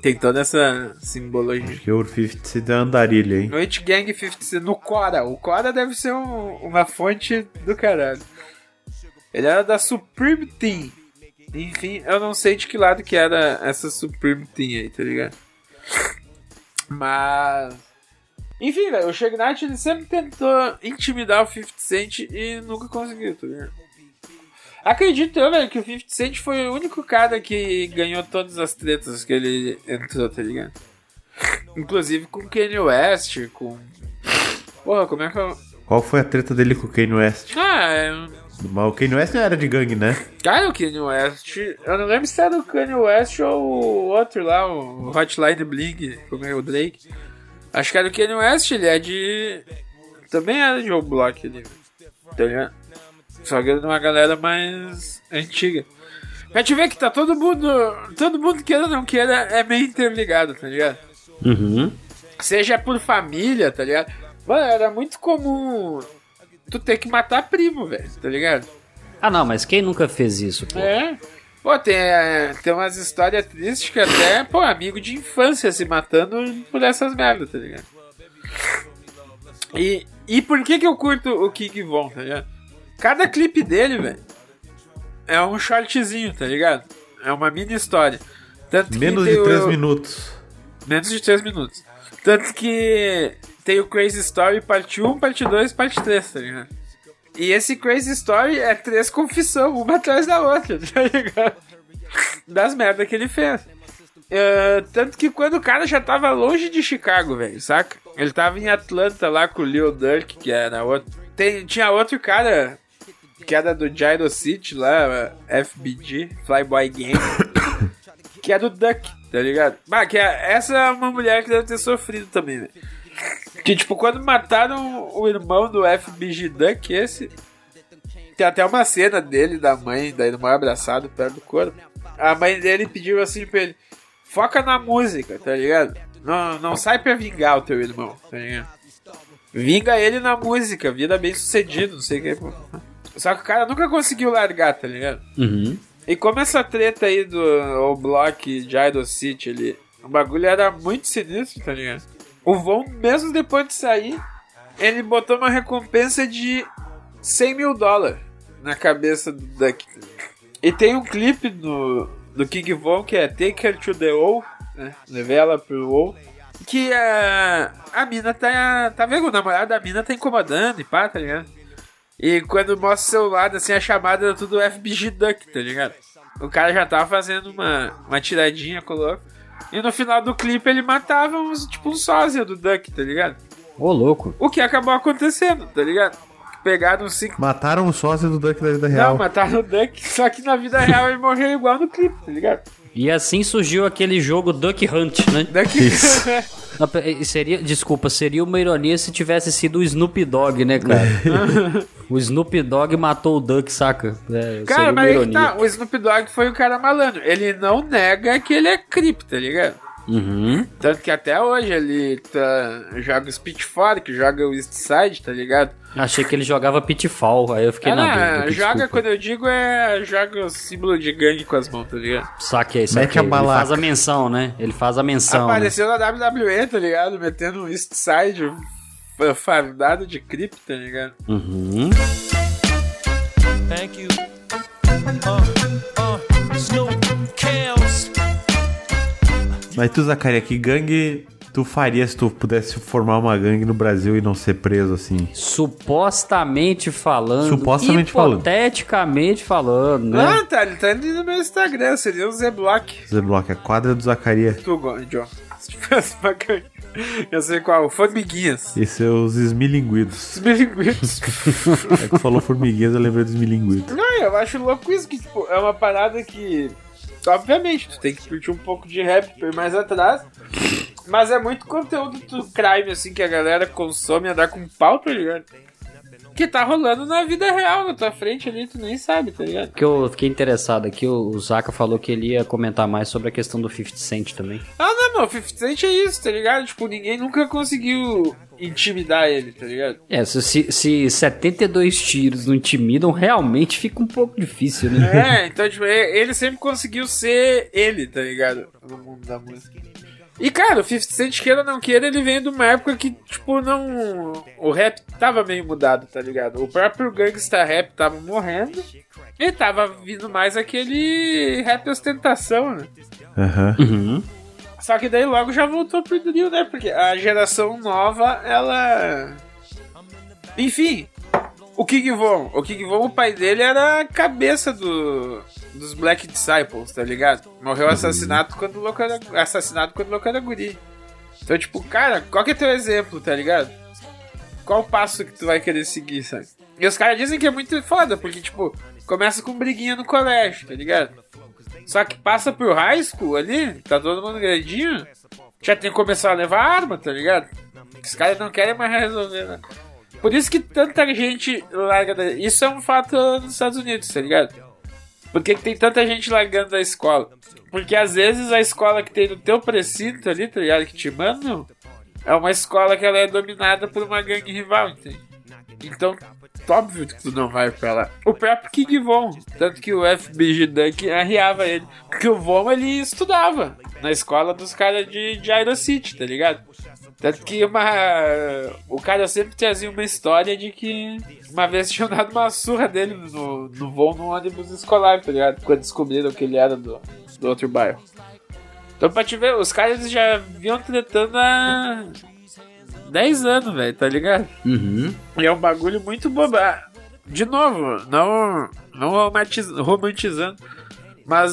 Tem toda essa simbologia. Que o 50 se deu andarilha, hein? Noite Gang 50 no Cora. O Cora deve ser um- uma fonte do caralho. Ele era da Supreme Team. Enfim, eu não sei de que lado que era essa Supreme Team aí, tá ligado? Mas. Enfim, velho, o Shug Knight ele sempre tentou intimidar o 50 Cent e nunca conseguiu, tá ligado? Acredito eu, velho, que o 50 Cent foi o único cara que ganhou todas as tretas que ele entrou, tá ligado? Inclusive com Kanye West, com. Porra, como é que eu. Qual foi a treta dele com o Kanye West? Ah, é. Mas o Kanye West não era de gangue, né? Cara, o Kanye West. Eu não lembro se era o Kanye West ou o outro lá, o Hotline Bling, como é o Drake. Acho que era o Kanye West, ele é de. Também era de Roblox ali. Tá ligado? Só que ele é de uma galera mais antiga. Pra te ver que tá todo mundo. Todo mundo queira ou não queira é meio interligado, tá ligado? Uhum. Seja por família, tá ligado? Mano, era muito comum tu ter que matar primo, velho, tá ligado? Ah, não, mas quem nunca fez isso, pô? É. Pô, tem, é, tem umas histórias tristes que até, pô, amigo de infância se matando por essas merdas, tá ligado? E, e por que que eu curto o King Von, tá ligado? Cada clipe dele, velho, é um shortzinho, tá ligado? É uma mini história. Tanto Menos tem de o- 3 minutos. Menos de 3 minutos. Tanto que tem o Crazy Story parte 1, parte 2, parte 3, tá ligado? E esse Crazy Story é três confissão, uma atrás da outra, tá ligado? Das merdas que ele fez. É, tanto que quando o cara já tava longe de Chicago, velho, saca? Ele tava em Atlanta lá com o Lil Durk, que era outro. Tem, tinha outro cara que era do Gyro City lá, FBG, Flyboy Game, que é do Duck, tá ligado? Bah, que é, essa é uma mulher que deve ter sofrido também, velho. Que, tipo, quando mataram o irmão do FBG Duck, esse. Tem até uma cena dele, da mãe, da irmã abraçado perto do corpo. A mãe dele pediu assim pra ele: foca na música, tá ligado? Não, não sai pra vingar o teu irmão, tá ligado? Vinga ele na música, vida bem sucedido, não sei o que. Só que o cara nunca conseguiu largar, tá ligado? Uhum. E como essa treta aí do o Block de Idol City ali, o bagulho era muito sinistro, tá ligado? O Von, mesmo depois de sair, ele botou uma recompensa de 100 mil dólares na cabeça do Duck. tá? E tem um clipe do, do King Von que é Take Her to the O, né? Levei ela pro O. Que a, a mina tá. Tá vendo? O namorado da mina tá incomodando e pá, tá ligado? E quando mostra o celular, assim, a chamada era tudo FBG Duck, tá ligado? O cara já tava fazendo uma, uma tiradinha louco. E no final do clipe ele matava uns, tipo um sósia do Duck, tá ligado? Ô, louco. O que acabou acontecendo, tá ligado? Pegaram cinco. Mataram o sócio do Duck da vida real. Não, mataram o Duck, só que na vida real ele morreu igual no clipe, tá ligado? E assim surgiu aquele jogo Duck Hunt, né? Duck e seria, desculpa, seria uma ironia se tivesse sido o Snoop Dogg, né, cara? o Snoop Dogg matou o Duck, saca? É, Cara, mas aí que tá, o Snoop Dogg foi o cara malandro. Ele não nega que ele é crip, tá ligado? Uhum. Tanto que até hoje ele tá, joga o Spitfire, joga o East Side, tá ligado? Achei que ele jogava Pitfall, aí eu fiquei Ah, na não, dúvida. joga, desculpa. quando eu digo, é joga o símbolo de gangue com as mãos, tá ligado? Saquei, Mete saquei. a Ele faz a menção, né? Ele faz a menção. né? Apareceu na WWE, tá ligado? Metendo um East Side f- fardado de crip, tá ligado? Uhum. Thank you. Uh, uh, Snoop Kills. Mas tu, Zacaria, que gangue tu faria se tu pudesse formar uma gangue no Brasil e não ser preso assim? Supostamente falando. Supostamente falando. Hipoteticamente falando, né? Ah, tá, ele tá ali no meu Instagram, seria o Z-Block. Zeblock, a quadra do Zacaria Tu, John. Se tivesse uma gangue. Eu sei qual, Formiguinhas. e seus esmilinguidos. Os bilinguidos. É que falou formiguinhas, eu lembrei dos esmilinguidos. Não, eu acho louco isso, que tipo, é uma parada que. Obviamente, tu tem que curtir um pouco de rap pra ir mais atrás. Mas é muito conteúdo do crime, assim, que a galera consome a dar com pau, tá ligado? Que tá rolando na vida real, na tua frente ali, tu nem sabe, tá ligado? Que eu fiquei interessado aqui, o o Zaka falou que ele ia comentar mais sobre a questão do 50 Cent também. Ah, não, meu, 50 Cent é isso, tá ligado? Tipo, ninguém nunca conseguiu intimidar ele, tá ligado? É, se, se, se 72 tiros não intimidam, realmente fica um pouco difícil, né? É, então, tipo, e- ele sempre conseguiu ser ele, tá ligado? No mundo da música. E, cara, o 50 Cent, queira ou não queira, ele vem de uma época que, tipo, não... O rap tava meio mudado, tá ligado? O próprio gangsta rap tava morrendo e tava vindo mais aquele rap ostentação, né? Aham. Uhum. Só que daí logo já voltou pro drill, né? Porque a geração nova, ela... Enfim, o King Von. O King Von, o pai dele era a cabeça do, dos Black Disciples, tá ligado? Morreu assassinado quando louco era, assassinado quando louco era guri. Então, tipo, cara, qual que é teu exemplo, tá ligado? Qual passo que tu vai querer seguir, sabe? E os caras dizem que é muito foda, porque, tipo, começa com briguinha no colégio, tá ligado? Só que passa pro high school ali, tá todo mundo grandinho, já tem que começar a levar arma, tá ligado? Os caras não querem mais resolver, né? Por isso que tanta gente larga. Isso é um fato nos Estados Unidos, tá ligado? Por que, que tem tanta gente largando da escola? Porque às vezes a escola que tem no teu precinto ali, tá ligado? Que te mandam, é uma escola que ela é dominada por uma gangue rival, entende? Então, óbvio que tu não vai pra lá. O próprio King Von, tanto que o FBG Dunk arriava ele. Porque o Von ele estudava na escola dos caras de, de Iron City, tá ligado? Tanto que uma. O cara sempre trazia uma história de que uma vez tinham dado uma surra dele no, no voo no ônibus escolar, tá ligado? Quando descobriram que ele era do, do outro bairro. Então, pra te ver, os caras já vinham tretando há 10 anos, velho, tá ligado? Uhum. E é um bagulho muito boba. De novo, não, não romantiz- romantizando, mas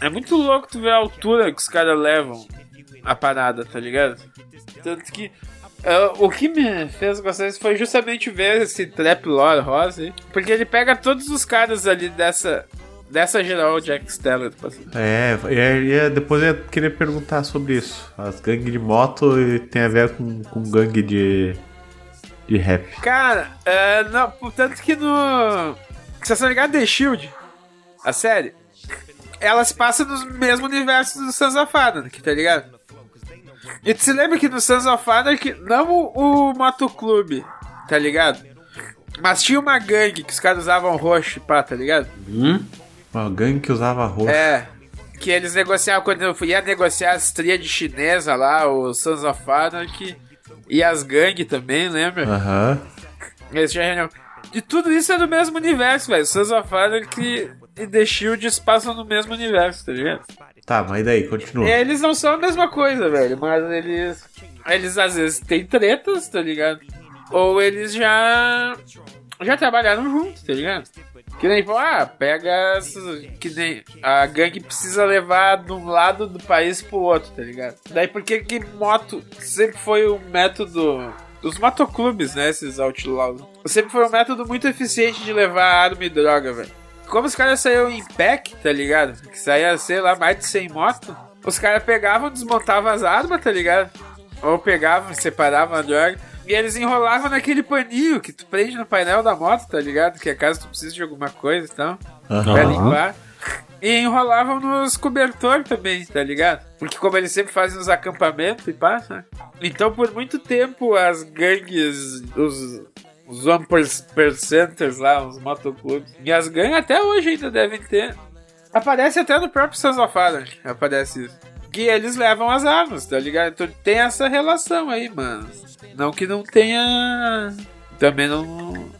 é muito louco tu ver a altura que os caras levam a parada, tá ligado? Tanto que ah, o que me fez gostar disso foi justamente ver esse trap lore rosa, aí, porque ele pega todos os caras ali dessa dessa geral Jack Steller, tipo assim. É, e depois eu ia querer perguntar sobre isso. As gangues de moto e tem a ver com, com gangue de, de rap. Cara, é, não, portanto que no. Vocês estão ligados The Shield? A série? Ela se passa no mesmo universo do of Anarchy, tá ligado? E tu se lembra que no Sons of Anarchy, não o, o motoclube, tá ligado? Mas tinha uma gangue que os caras usavam roxo e pá, tá ligado? Hum? Uma gangue que usava roxo. É. Que eles negociavam, quando eu ia negociar as tríades chinesa lá, o Sons of Anarchy e as gangues também, lembra? Aham. Eles tinham reunião. De tudo isso é do mesmo universo, velho. Sons of Anarchy e The Shield passam no mesmo universo, tá ligado? Tá, mas daí? Continua. E eles não são a mesma coisa, velho. Mas eles. Eles às vezes têm tretas, tá ligado? Ou eles já. Já trabalharam juntos, tá ligado? Que nem, pô, ah, pega. Que nem. A gangue precisa levar de um lado do país pro outro, tá ligado? Daí por que que moto sempre foi o método. Dos motoclubes, né? Esses outlaws. Sempre foi um método muito eficiente de levar arma e droga, velho. Como os caras saíram em pack, tá ligado? Que saía, sei lá, mais de 100 motos. Os caras pegavam, desmontavam as armas, tá ligado? Ou pegavam, separavam a droga. E eles enrolavam naquele paninho que tu prende no painel da moto, tá ligado? Que é caso tu precise de alguma coisa e tal. Aham. Pra limpar. E enrolavam nos cobertores também, tá ligado? Porque como eles sempre fazem nos acampamentos e passa. Então por muito tempo as gangues, os, os one per- percenters lá, os motoclubes. E as gangues até hoje ainda devem ter. Aparece até no próprio Sons of Anarchy, aparece isso. Que eles levam as armas, tá ligado? Então tem essa relação aí, mano. Não que não tenha. Também não.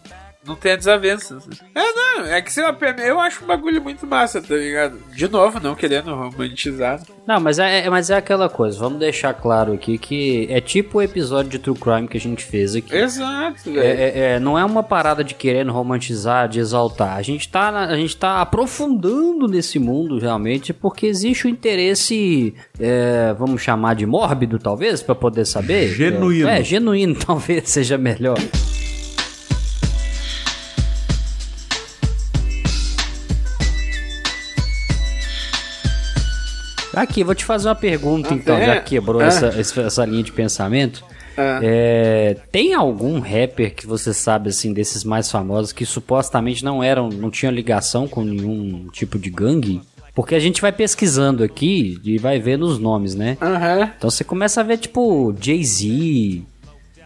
Não tenha desavenças. É, não, é que sei lá, pra mim, eu acho um bagulho muito massa, tá ligado? De novo, não querendo romantizar. Não, mas é, é- mas é aquela coisa, vamos deixar claro aqui que é tipo o episódio de True Crime que a gente fez aqui. Exato, É, velho. é- é, não é uma parada de querendo romantizar, de exaltar. A gente, tá na- a gente tá aprofundando nesse mundo realmente porque existe o interesse, é, vamos chamar de mórbido, talvez, pra poder saber. Genuíno. É, genuíno, talvez seja melhor. Aqui, vou te fazer uma pergunta então, é? já que quebrou Ah. essa, essa linha de pensamento. Ah. É, tem algum rapper que você sabe assim desses mais famosos que supostamente não eram, não tinham ligação com nenhum tipo de gangue? Porque a gente vai pesquisando aqui e vai vendo os nomes, né? Aham. Então você começa a ver tipo Jay-Z,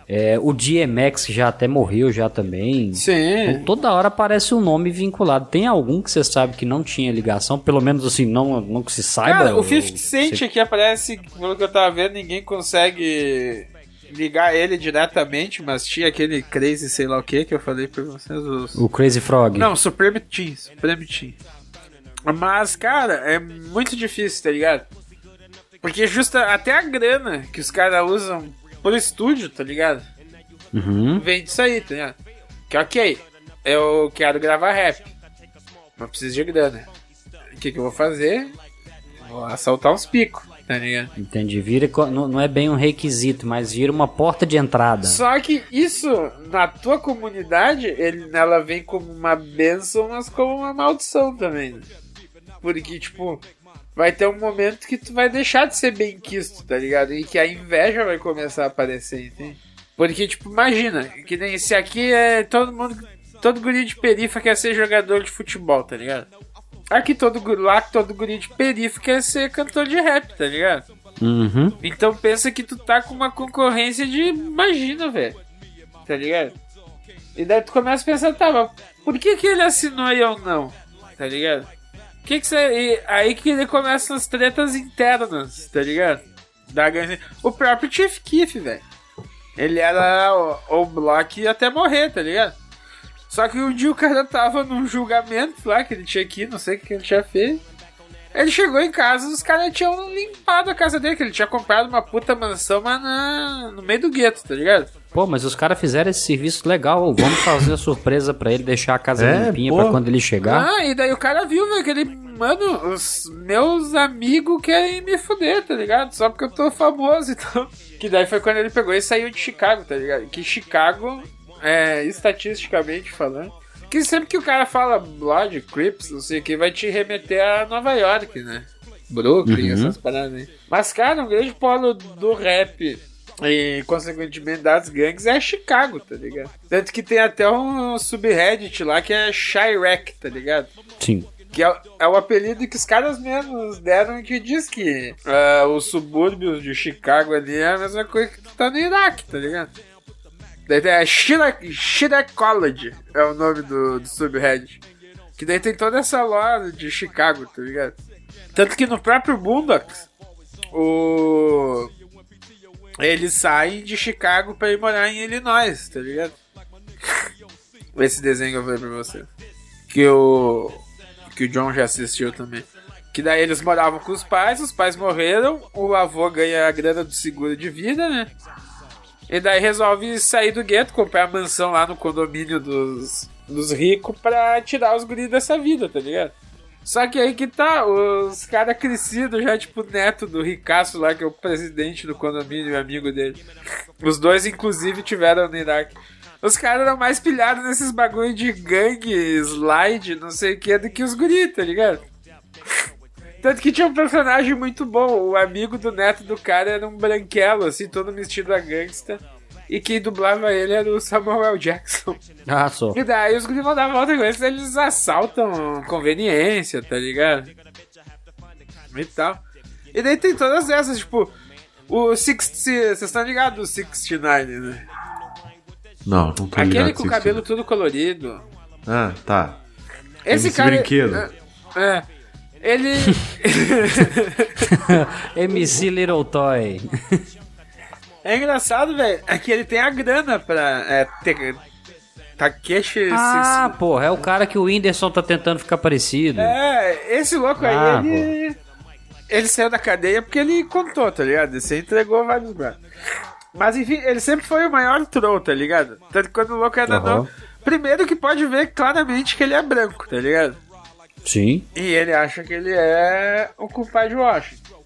é, o DMX já até morreu já também. Sim. Então, toda hora aparece um nome vinculado. Tem algum que você sabe que não tinha ligação? Pelo menos assim, não, não que se saiba. Cara, o ou- 50 Cent você- aqui aparece, pelo que eu tava vendo, ninguém consegue ligar ele diretamente, mas tinha aquele Crazy sei lá o que que eu falei pra vocês. Os... O Crazy Frog. Não, Supreme Team, Supreme Team. Mas, cara, é muito difícil, tá ligado? Porque justa até a grana que os caras usam pro estúdio, tá ligado? Uhum. Vem disso aí, tá ligado? Que ok, eu quero gravar rap, mas preciso de grana. O que, que eu vou fazer? Vou assaltar uns picos. tá ligado? Entendi. Vira, não é bem um requisito, mas vira uma porta de entrada. Só que isso, na tua comunidade, ele, ela vem como uma benção, mas como uma maldição também. né? Porque, tipo, vai ter um momento que tu vai deixar de ser bem quisto, tá ligado? E que a inveja vai começar a aparecer, entende? Porque, tipo, imagina, que nem esse aqui é todo mundo, todo guri de perifa quer ser jogador de futebol, tá ligado? Aqui todo lá todo guri de perifa quer ser cantor de rap, tá ligado? Uhum. Então pensa que tu tá com uma concorrência de. Imagina, velho. Tá ligado? E daí tu começa a pensar, tá, mas por que, que ele assinou e eu não? Tá ligado? Que que aí que ele começa as tretas internas, tá ligado? Da. O próprio Chief Keef, velho. Ele era o, o Block até morrer, tá ligado? Só que um dia o cara tava num julgamento lá que ele tinha aqui, não sei o que ele tinha feito. Ele chegou em casa os caras tinham limpado a casa dele, que ele tinha comprado uma puta mansão, mas na, no meio do gueto, tá ligado? Pô, mas os caras fizeram esse serviço legal. Vamos fazer a surpresa pra ele, deixar a casa É, limpinha pô. pra quando ele chegar. Ah, e daí o cara viu, velho, que ele, mano, os meus amigos querem me fuder, tá ligado? Só porque eu tô famoso e tal. Que daí foi quando ele pegou e saiu de Chicago, tá ligado? Que Chicago, é, estatisticamente falando, que sempre que o cara fala Blood, Crips, não sei o que, vai te remeter a Nova York, né? Brooklyn, Uhum. essas paradas aí. Mas, cara, um grande polo do rap e, consequentemente, das gangues é Chicago, tá ligado? Tanto que tem até um subreddit lá que é Chirac, tá ligado? Sim. Que é, é o apelido que os caras mesmos deram que diz que ah, os subúrbios de Chicago ali é a mesma coisa que tu tá no Iraque, tá ligado? Daí tem a Chirac College, é o nome do, do subreddit. Que daí tem toda essa lore de Chicago, tá ligado? Tanto que no próprio Boondocks, o... eles saem de Chicago pra ir morar em Illinois, tá ligado? Esse desenho que eu falei pra você. Que o. Que o John já assistiu também. Que daí eles moravam com os pais, os pais morreram, o avô ganha a grana do seguro de vida, né? E daí resolve sair do gueto, comprar a mansão lá no condomínio dos, dos ricos pra tirar os guris dessa vida, tá ligado? Só que aí que tá, os caras crescidos já, tipo, neto do ricaço lá, que é o presidente do condomínio e amigo dele. Os dois, inclusive, tiveram no Iraque. Os caras eram mais pilhados nesses bagulho de gangue, slide, não sei o que, do que os guris, tá ligado? Tanto que tinha um personagem muito bom, o amigo do neto do cara era um branquelo, assim, todo vestido a gangsta. E quem dublava ele era o Samuel L. Jackson. Ah, só. E daí os guris mandavam outra coisa, eles assaltam conveniência, tá ligado? E tal. E daí tem todas essas, tipo, o 60. Vocês estão ligados do 69, né? Não, não tô Aquele ligado com o cabelo tudo colorido. Ah, tá. Esse MC cara. Brinquedo. É. é. Ele. MC Little Toy. é engraçado, velho. É que ele tem a grana pra. É, ter, Takeshi. Ah, porra, é o cara que o Whindersson tá tentando ficar parecido. É, esse louco aí, Ah, ele. Ele saiu da cadeia porque ele contou, tá ligado? Ele se entregou vários braços. Mas enfim, ele sempre foi o maior troll, tá ligado? Tanto que quando o louco era Aham. novo. Primeiro que pode ver claramente que ele é branco, tá ligado? Sim. E ele acha que ele é o culpado de Washington.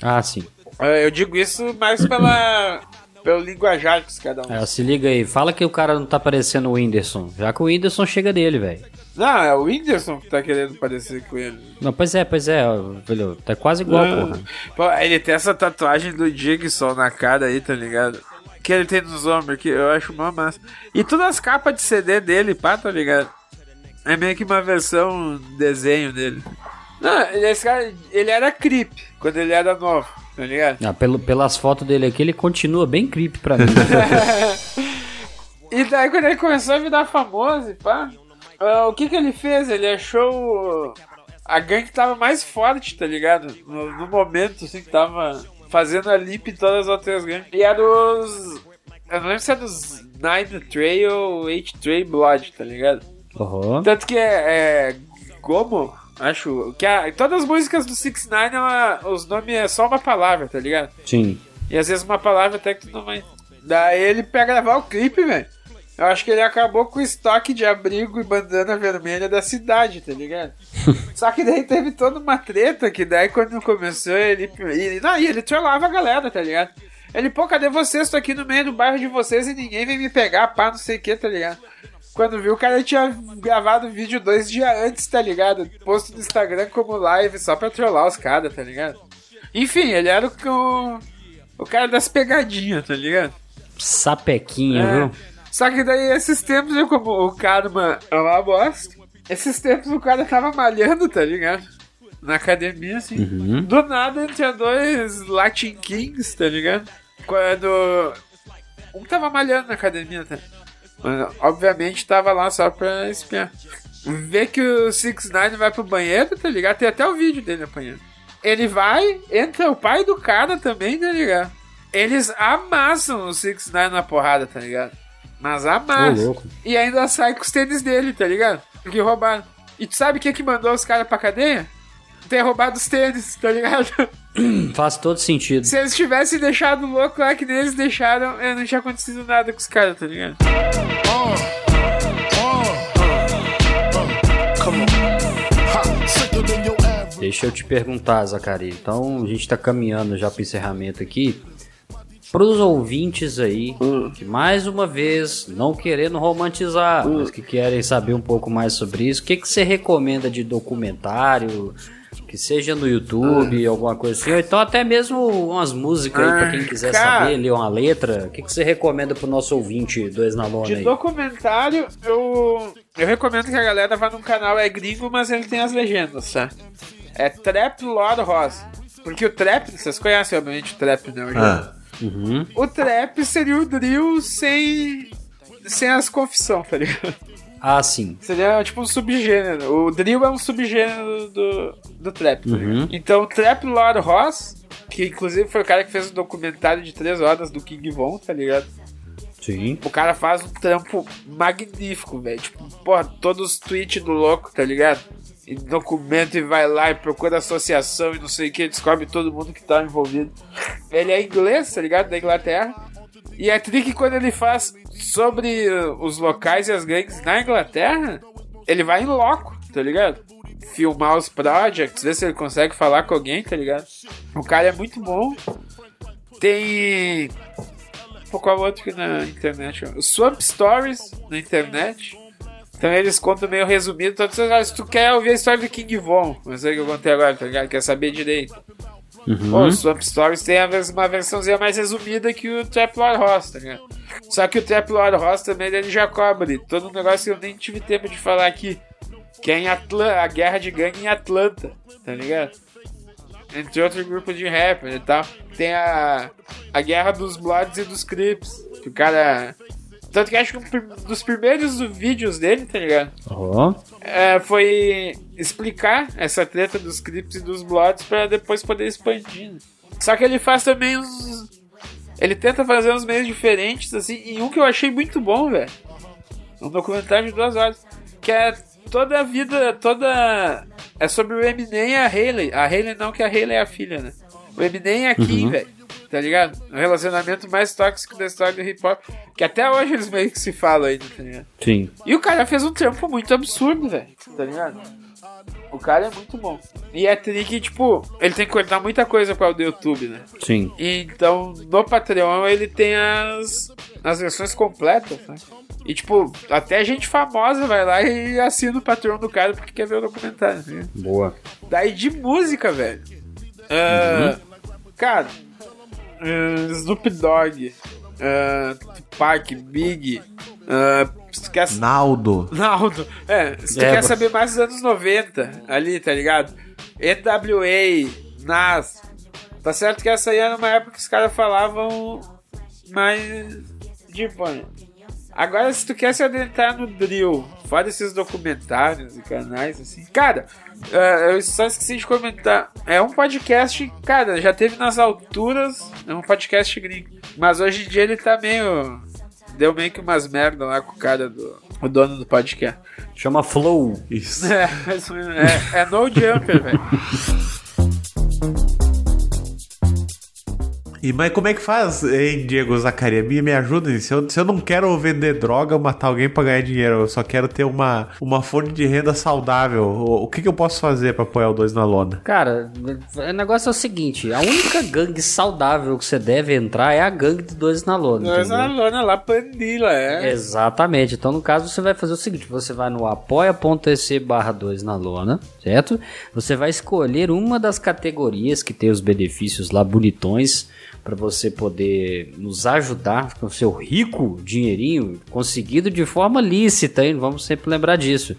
Ah, sim. É, Eu digo isso mais pela, pelo linguajar que cada um. É, se liga aí. Fala que o cara não tá parecendo o Whindersson. Já que o Whindersson chega dele, velho. Não, é o Whindersson que tá querendo parecer com ele. Não, pois é, pois é, velho. Tá quase igual, Ah. porra. Pô, ele tem essa tatuagem do Jigsaw na cara aí, tá ligado? Que ele tem nos ombros, que eu acho mó massa. E todas as capas de CD dele, pá, tá ligado? É meio que uma versão desenho dele. Não, esse cara, ele era creep quando ele era novo, tá ligado? Ah, pelo, pelas fotos dele aqui, ele continua bem creepy pra mim. E daí quando ele começou a virar famoso pá, ah, o que que ele fez? Ele achou a gangue que tava mais forte, tá ligado? No, no momento, assim, que tava fazendo a limpa em todas as outras gangues. E era os... Eu não lembro se é dos Nine Trail ou Eight Trail Blood, tá ligado? Uhum. Tanto que é... é Gomo, acho... Que a- todas as músicas do Six Nine, ela- os nomes é só uma palavra, tá ligado? Sim. E às vezes uma palavra até que tu não vai. Daí ele pega gravar o clipe, velho. Eu acho que ele acabou com o estoque de abrigo e bandana vermelha da cidade, tá ligado? Só que daí teve toda uma treta que daí quando começou ele. ele não, e ele trollava a galera, tá ligado? Ele, pô, cadê vocês? Tô aqui no meio do bairro de vocês e ninguém vem me pegar, pá, não sei o que, tá ligado? Quando viu, o cara tinha gravado o vídeo dois dias antes, tá ligado? Posto no Instagram como live só pra trollar os caras, tá ligado? Enfim, ele era o, o, cara das pegadinhas, tá ligado? Sapequinha, É. viu? Só que daí esses tempos, eu, como o Karma é uma bosta, esses tempos o cara tava malhando, tá ligado? Na academia, assim. Uhum. Do nada tinha dois Latin Kings, tá ligado? Quando. Um tava malhando na academia, tá? Mas, obviamente tava lá só pra espiar. Vê que o 6 9 vai pro banheiro, tá ligado? Tem até o vídeo dele apanhando. Ele vai, entra o pai do cara também, tá ligado? Eles amassam o 6 9 na porrada, tá ligado? Mas amassam. louco. E ainda sai com os tênis dele, tá ligado? Que roubaram. E tu sabe o que que mandou os caras pra cadeia? Ter roubado os tênis, tá ligado? Faz todo sentido. Se eles tivessem deixado o louco lá que eles deixaram, eh, não tinha acontecido nada com os caras, tá ligado? Deixa eu te perguntar, Zacari. Então, a gente tá caminhando já pro encerramento aqui. Pros ouvintes aí, que mais uma vez, não querendo romantizar, mas que querem saber um pouco mais sobre isso, o que, que você recomenda de documentário? Que seja no YouTube, alguma coisa assim, ou então até mesmo umas músicas aí pra quem quiser cara. saber, ler uma letra. O que, que você recomenda pro nosso ouvinte dois na lona De aí? documentário, eu, eu recomendo que a galera vá num canal, é gringo, mas ele tem as legendas, tá? É Trap Lord Rosa. Porque o trap, vocês conhecem obviamente o trap, né? Ah. Uhum. O trap seria o drill sem, sem as confissões, tá ligado? Ah, sim. Seria tipo um subgênero. O drill é um subgênero do, do trap. tá? Uhum. Então, o Trap Lord Ross, que inclusive foi o cara que fez o documentário de 3 horas do King Von, tá ligado? Sim. O cara faz um trampo magnífico, velho. Tipo, porra, todos os tweets do louco, tá ligado? E documenta e vai lá e procura associação e não sei o que, descobre todo mundo que tá envolvido. Ele é inglês, tá ligado? Da Inglaterra. E é trick quando ele faz sobre uh, os locais e as gangues na Inglaterra, ele vai em loco, tá ligado? Filmar os projects, ver se ele consegue falar com alguém, tá ligado? O cara é muito bom. Tem. Pô, qual outro que na internet? Swamp Stories na internet. Então eles contam meio resumido. Então, se tu quer ouvir a história do King Von, mas é que eu contei agora, tá ligado? Quer saber direito. Uhum. Pô, o Swamp Stories tem uma versãozinha mais resumida que o Trap Lord Ross, tá ligado? Só que o Trap Lord Ross também ele já cobre todo um negócio que eu nem tive tempo de falar aqui. Que é em Atlanta, a guerra de gangue em Atlanta, tá ligado? Entre outros grupos de rappers e tal. Tem a, a guerra dos Bloods e dos Crips. Que o cara. Tanto que acho que um dos primeiros vídeos dele, tá ligado? Ó. É, foi explicar essa treta dos Crips e dos Bloods pra depois poder expandir. né? Só que ele faz também uns. Ele tenta fazer uns meios diferentes, assim, e um que eu achei muito bom, velho. Um documentário de duas horas. Que é toda a vida, toda. É sobre o Eminem e a Hayley. A Hayley não, que a Hayley é a filha, né? O Eminem e a Kim, Uhum. velho. Tá ligado? O relacionamento mais tóxico da história do hip hop. Que até hoje eles meio que se falam ainda, tá ligado? Sim. E o cara fez um trampo muito absurdo, velho. Tá ligado? O cara é muito bom. E é trick, tipo, ele tem que cortar muita coisa para o do YouTube, né? Sim. E então, no Patreon ele tem as, as versões completas, né? E tipo, até gente famosa vai lá e assina o Patreon do cara porque quer ver o documentário, né? Boa. Daí de música, velho. Ah, Cara, ah, Snoop Dogg, ah, Tupac, Big. ah, se tu quer Naldo. Naldo. É, se tu É, quer saber mais dos anos 90, ali, tá ligado? NWA, Nas. Tá certo que essa aí era uma época que os caras falavam mais de pano. Agora, se tu quer se adentrar no drill, fora esses documentários e canais, assim. Cara, é, eu só esqueci de comentar. É um podcast, cara, já teve nas alturas. É um podcast gringo. Mas hoje em dia ele tá meio. Deu meio que umas merda lá com o cara do. O dono do podcast. Chama Flow. Isso. É, é, é no jumper, velho. E, mas como é que faz, hein, Diego Zacaria? Me, me ajuda. Se eu, se eu não quero vender droga ou matar alguém pra ganhar dinheiro, eu só quero ter uma, uma fonte de renda saudável, o, o que, que eu posso fazer pra apoiar o dois na lona? Cara, o negócio é o seguinte: a única gangue saudável que você deve entrar é a gangue de dois na lona. Dois entendeu? na lona lá, pandila, é. Exatamente. Então, no caso, você vai fazer o seguinte: você vai no apoia.se barra 2 na lona, certo? Você vai escolher uma das categorias que tem os benefícios lá bonitões para você poder nos ajudar com o seu rico dinheirinho conseguido de forma lícita, hein? Vamos sempre lembrar disso.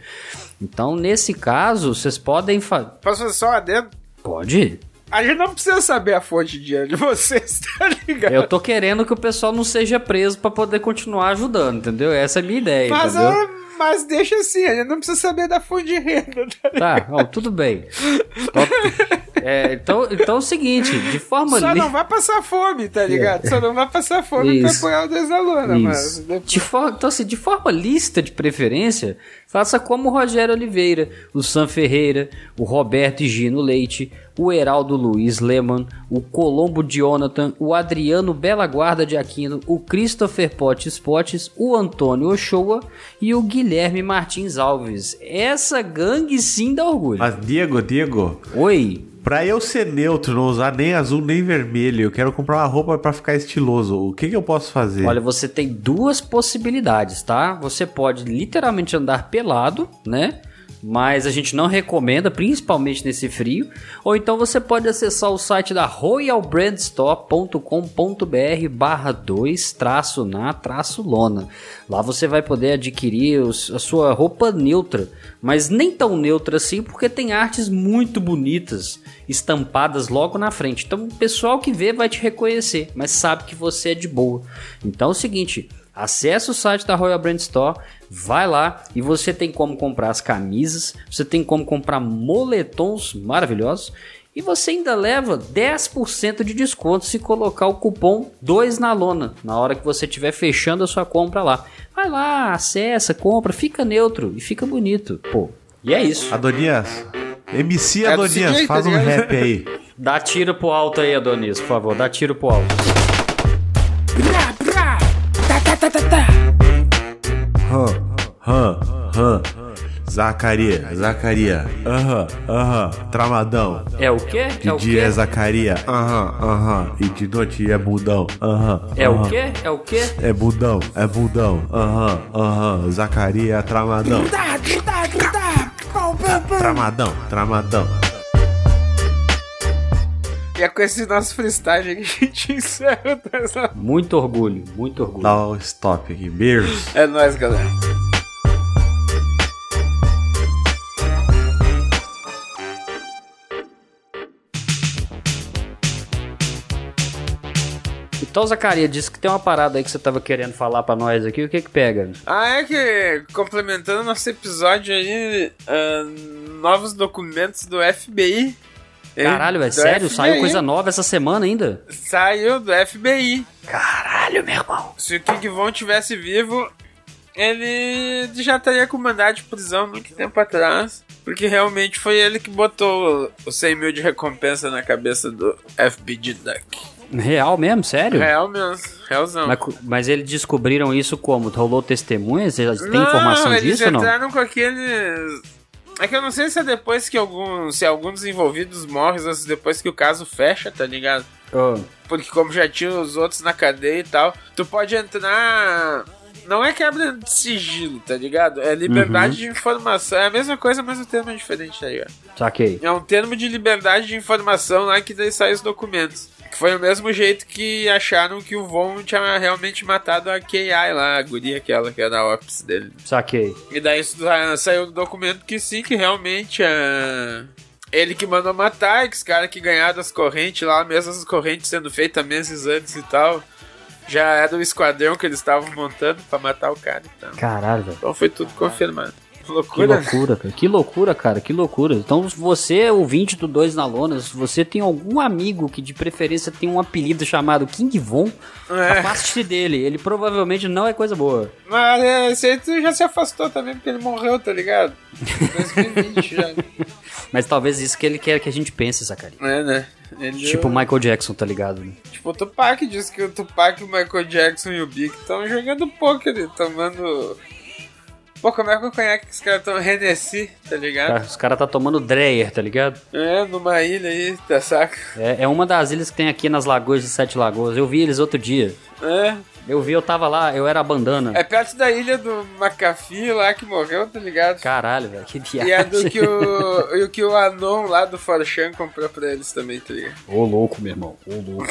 Então, nesse caso, vocês podem fazer. Posso fazer só um adendo? Pode. A gente não precisa saber a fonte de dinheiro de vocês, tá ligado? Eu tô querendo que o pessoal não seja preso para poder continuar ajudando, entendeu? Essa é a minha ideia, Mas, entendeu? ah, mas deixa assim, a gente não precisa saber da fonte de renda, tá? Tá, ó, tudo bem. Então, é, então, então é o seguinte, de forma Só li- não vai passar fome, tá ligado? Só não vai passar fome pra Isso. apoiar o mas... Isso. De for- então, assim, de forma lista de preferência, faça como o Rogério Oliveira, o Sam Ferreira, o Roberto e Gino Leite, o Heraldo Luiz Leman, o Colombo Jonathan, o Adriano Bela Guarda de Aquino, o Christopher Potes Potes, o Antônio Ochoa e o Guilherme Martins Alves. Essa gangue sim dá orgulho. Mas, Diego, Diego. Oi. Pra eu ser neutro, não usar nem azul nem vermelho, eu quero comprar uma roupa pra ficar estiloso. O que, que eu posso fazer? Olha, você tem duas possibilidades, tá? Você pode literalmente andar pelado, né? Mas a gente não recomenda, principalmente nesse frio. Ou então você pode acessar o site da royalbrandstore.com.br barra 2 traço na traço lona. Lá você vai poder adquirir os- a sua roupa neutra, mas nem tão neutra assim, porque tem artes muito bonitas estampadas logo na frente. Então o pessoal que vê vai te reconhecer, mas sabe que você é de boa. Então é o seguinte, acesse o site da Royal Brand Store, vai lá e você tem como comprar as camisas, você tem como comprar moletons maravilhosos e você ainda leva 10% de desconto se colocar o cupom 2 na lona na hora que você estiver fechando a sua compra lá. Vai lá, acessa, compra, fica neutro e fica bonito. Pô, e é isso. Adonias, MC É do Adonias, faz um rap aí. Dá tiro pro alto aí, Adonis, por favor, dá tiro pro alto. Hã, hã. Zacaria, Zacaria. Aham, aham. Tramadão. É o quê? De É o dia quê? é Zacaria. Aham, aham. E de noite é budão. Aham. É o quê? É o quê? É budão, é budão. Aham, aham. Zacaria, tramadão. Tramadão, tramadão. E é com esse nosso freestyle que a gente encerra essa... Muito orgulho, muito orgulho. Dá um stop aqui. Beijos. É nóis, galera. Então, Zacaria, disse que tem uma parada aí que você tava querendo falar pra nós aqui. O que que pega? Ah, é que, complementando nosso episódio aí, ah, novos documentos do FBI. Caralho, é sério? FBI. Saiu coisa nova essa semana ainda? Saiu do FBI. Caralho, meu irmão. Se o King Von tivesse vivo, ele já estaria com mandado de prisão muito tempo atrás. Porque realmente foi ele que botou os 100 mil de recompensa na cabeça do FBG Duck. Real mesmo? Sério? Real mesmo, realzão. Mas, mas eles descobriram isso como? Rolou testemunhas? Eles têm Não, informação eles disso ou não? entraram com aqueles. É que eu não sei se é depois que algum. Se algum dos envolvidos morre ou se depois que o caso fecha, tá ligado? Oh. Porque como já tinha os outros na cadeia e tal, tu pode entrar. Não é quebra de sigilo, tá ligado? É liberdade Uhum. de informação. É a mesma coisa, mas o termo é diferente, tá ligado? Saquei. É um termo de liberdade de informação lá que daí sai os documentos. Que foi o mesmo jeito que acharam que o Von tinha realmente matado a KI lá, a guria aquela que era a Ops dele. Saquei. E daí ah, saiu do documento que sim, que realmente é. Ele que mandou matar, que os caras que ganharam as correntes lá, mesmo as correntes sendo feitas meses antes e tal. Já era o esquadrão que eles estavam montando pra matar o cara e tal. Caralho. Então foi tudo confirmado. Que Loucura. né? loucura, cara. Que loucura, cara. Que loucura. Então, você é ouvinte do Dois na Lona, se você tem algum amigo que de preferência tem um apelido chamado King Von, É. afaste-se dele. Ele provavelmente não é coisa boa. Mas é, esse aí tu já se afastou também, porque ele morreu, tá ligado? 2020 já. Mas talvez isso que ele quer que a gente pense, Zacari. É, né? Ele Tipo o Michael Jackson, tá ligado? Tipo, o Tupac disse que o Tupac, o Michael Jackson e o Big estão jogando poker tomando. Pô, como é que eu conheço que os caras estão Hennessy, tá ligado? Os caras tá tomando Dreyer, tá ligado? É, numa ilha aí, tá saca? É, é uma das ilhas que tem aqui nas lagoas de Sete Lagoas. Eu vi eles outro dia. É. Eu vi, eu tava lá, eu era a bandana. É perto da ilha do McAfee lá que morreu, tá ligado? Caralho, velho, que viagem. E é do que o, e o que o Anon lá do Forchan comprou pra eles também, tá ligado? Ô louco, meu irmão, ô louco.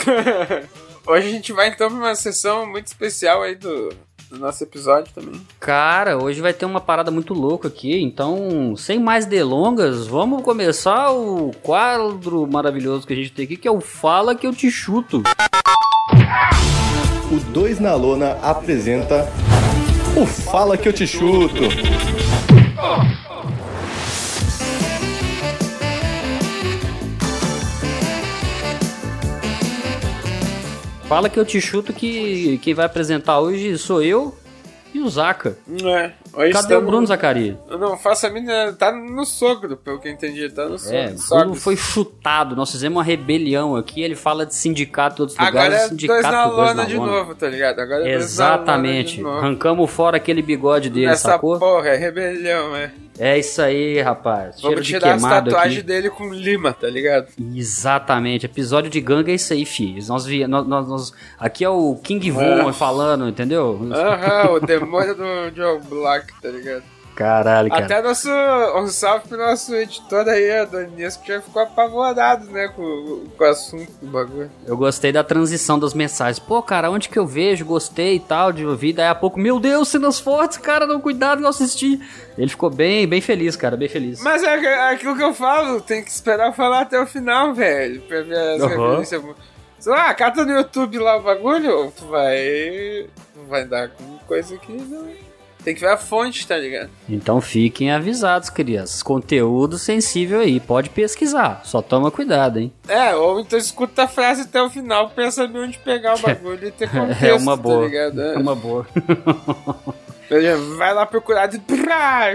Hoje a gente vai então pra uma sessão muito especial aí do, do nosso episódio também. Cara, hoje vai ter uma parada muito louca aqui, então, sem mais delongas, vamos começar o quadro maravilhoso que a gente tem aqui, que é o Fala que eu te chuto. O 2 na Lona apresenta o Fala que eu te chuto. Fala que eu te chuto que quem vai apresentar hoje sou eu e o Zaca. É. Hoje Cadê o estamos- Bruno Zacari? Não faço a mínima. Tá no sogro, pelo que eu entendi. Tá no sogro. É, o Bruno foi chutado. Nós fizemos uma rebelião aqui. Ele fala de sindicato em outros Agora lugares. é sindicato dois na dois lona de novo, tá ligado? Agora é lona Exatamente. Arrancamos fora aquele bigode dele, Nessa sacou? porra, é rebelião, é. É isso aí, rapaz. Cheiro Vamos de tirar as queimado tatuagens aqui. dele com lima, tá ligado? Exatamente. Episódio de gangue é isso aí, filhos. Nós, vi, nós, nós- nós- aqui é o King Von falando, entendeu? Aham, o demônio do Joe Black, tá ligado? Caralho, cara. Até nosso. Um salve pro nosso editor aí, a Donis, que já ficou apavorado, né, com, com o assunto do bagulho. Eu gostei da transição das mensagens. Pô, cara, onde que eu vejo? Gostei e tal, de ouvir. Daí a pouco, meu Deus, cenas fortes, cara, não cuidado eu assisti. Ele ficou bem, bem feliz, cara, bem feliz. Mas é, é aquilo que eu falo, tem que esperar eu falar até o final, velho, pra ver as Aham. referências. Sei lá, cata no YouTube lá o bagulho, tu vai. Tu vai dar com coisa que não. Tem que ver a fonte, tá ligado? Então fiquem avisados, crianças. Conteúdo sensível aí, pode pesquisar. Só toma cuidado, hein? É, ou então escuta a frase até o final pra saber onde pegar o bagulho e ter contexto, é uma boa. tá ligado? É uma boa. Vai lá procurar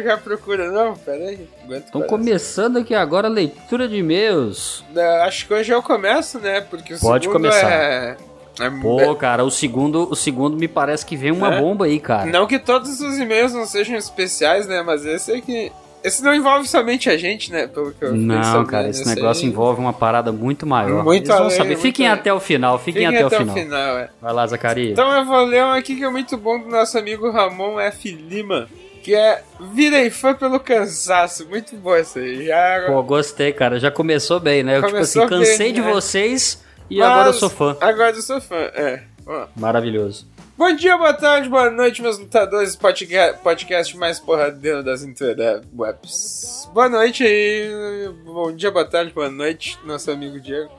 já procura. Não, pera aí. aguenta Estão começando aqui agora a leitura de e-mails. Acho que hoje eu começo, né? Porque o Pode segundo começar. é... é- Pô, cara, o segundo, o segundo me parece que vem uma É? bomba aí, cara. Não que todos os e-mails não sejam especiais, né? Mas esse é que. Esse não envolve somente a gente, né? Pelo que eu Não, cara, esse negócio aí- envolve uma parada muito maior. Muito Eles vão além, saber. Fiquem além. até o final, fiquem, até, o final. é. Vai lá, Zacarias. Então eu vou ler um aqui que é muito bom do nosso amigo Ramon F. Lima. Que é Virei fã pelo cansaço. Muito bom esse aí. Já... Pô, gostei, cara. Já começou bem, né? Eu, tipo Começou assim, cansei bem, de né? vocês e Mas agora eu sou fã. Agora eu sou fã, é. Maravilhoso. Bom dia, boa tarde, boa noite, meus lutadores. Podcast, podcast mais porradeiro das interwebs. Boa noite aí. Bom dia, boa tarde, boa noite, nosso amigo Diego.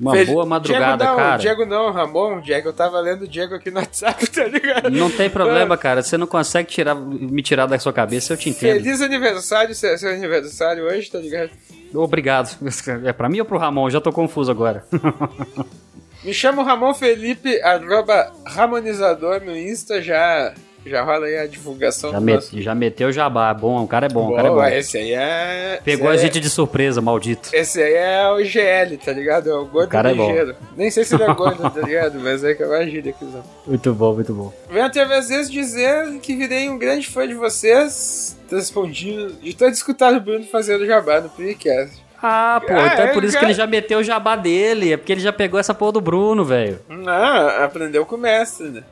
Uma boa madrugada, Diego não, cara. Diego não, Ramon. Diego, eu tava lendo o Diego aqui no WhatsApp, tá ligado? Não tem problema, cara. Você não consegue tirar, me tirar da sua cabeça, eu te entendo. Feliz aniversário, seu, seu aniversário hoje, tá ligado? Obrigado. É pra mim ou pro Ramon? Já tô confuso agora. Me chamo Ramon Felipe, arroba Ramonizador no Insta, já, já rola aí a divulgação Já, do met- nosso- já meteu jabá. Bom, o cara é bom, o cara é Boa, bom. esse aí é... Pegou esse a aí gente de surpresa, maldito. É, esse aí é o GL, tá ligado? É o gordo O cara é bom. ligeiro. Nem sei se ele é gordo, tá ligado? Mas é que é uma gíria que usam. Muito bom, muito bom. Venho através vezes dizer que virei um grande fã de vocês, respondi, de ter escutado o Bruno fazendo jabá no podcast. Ah, pô, Ah, então é é, por isso que ele já meteu o jabá dele. É porque ele já pegou essa porra do Bruno, velho. Ah, aprendeu com o mestre, né?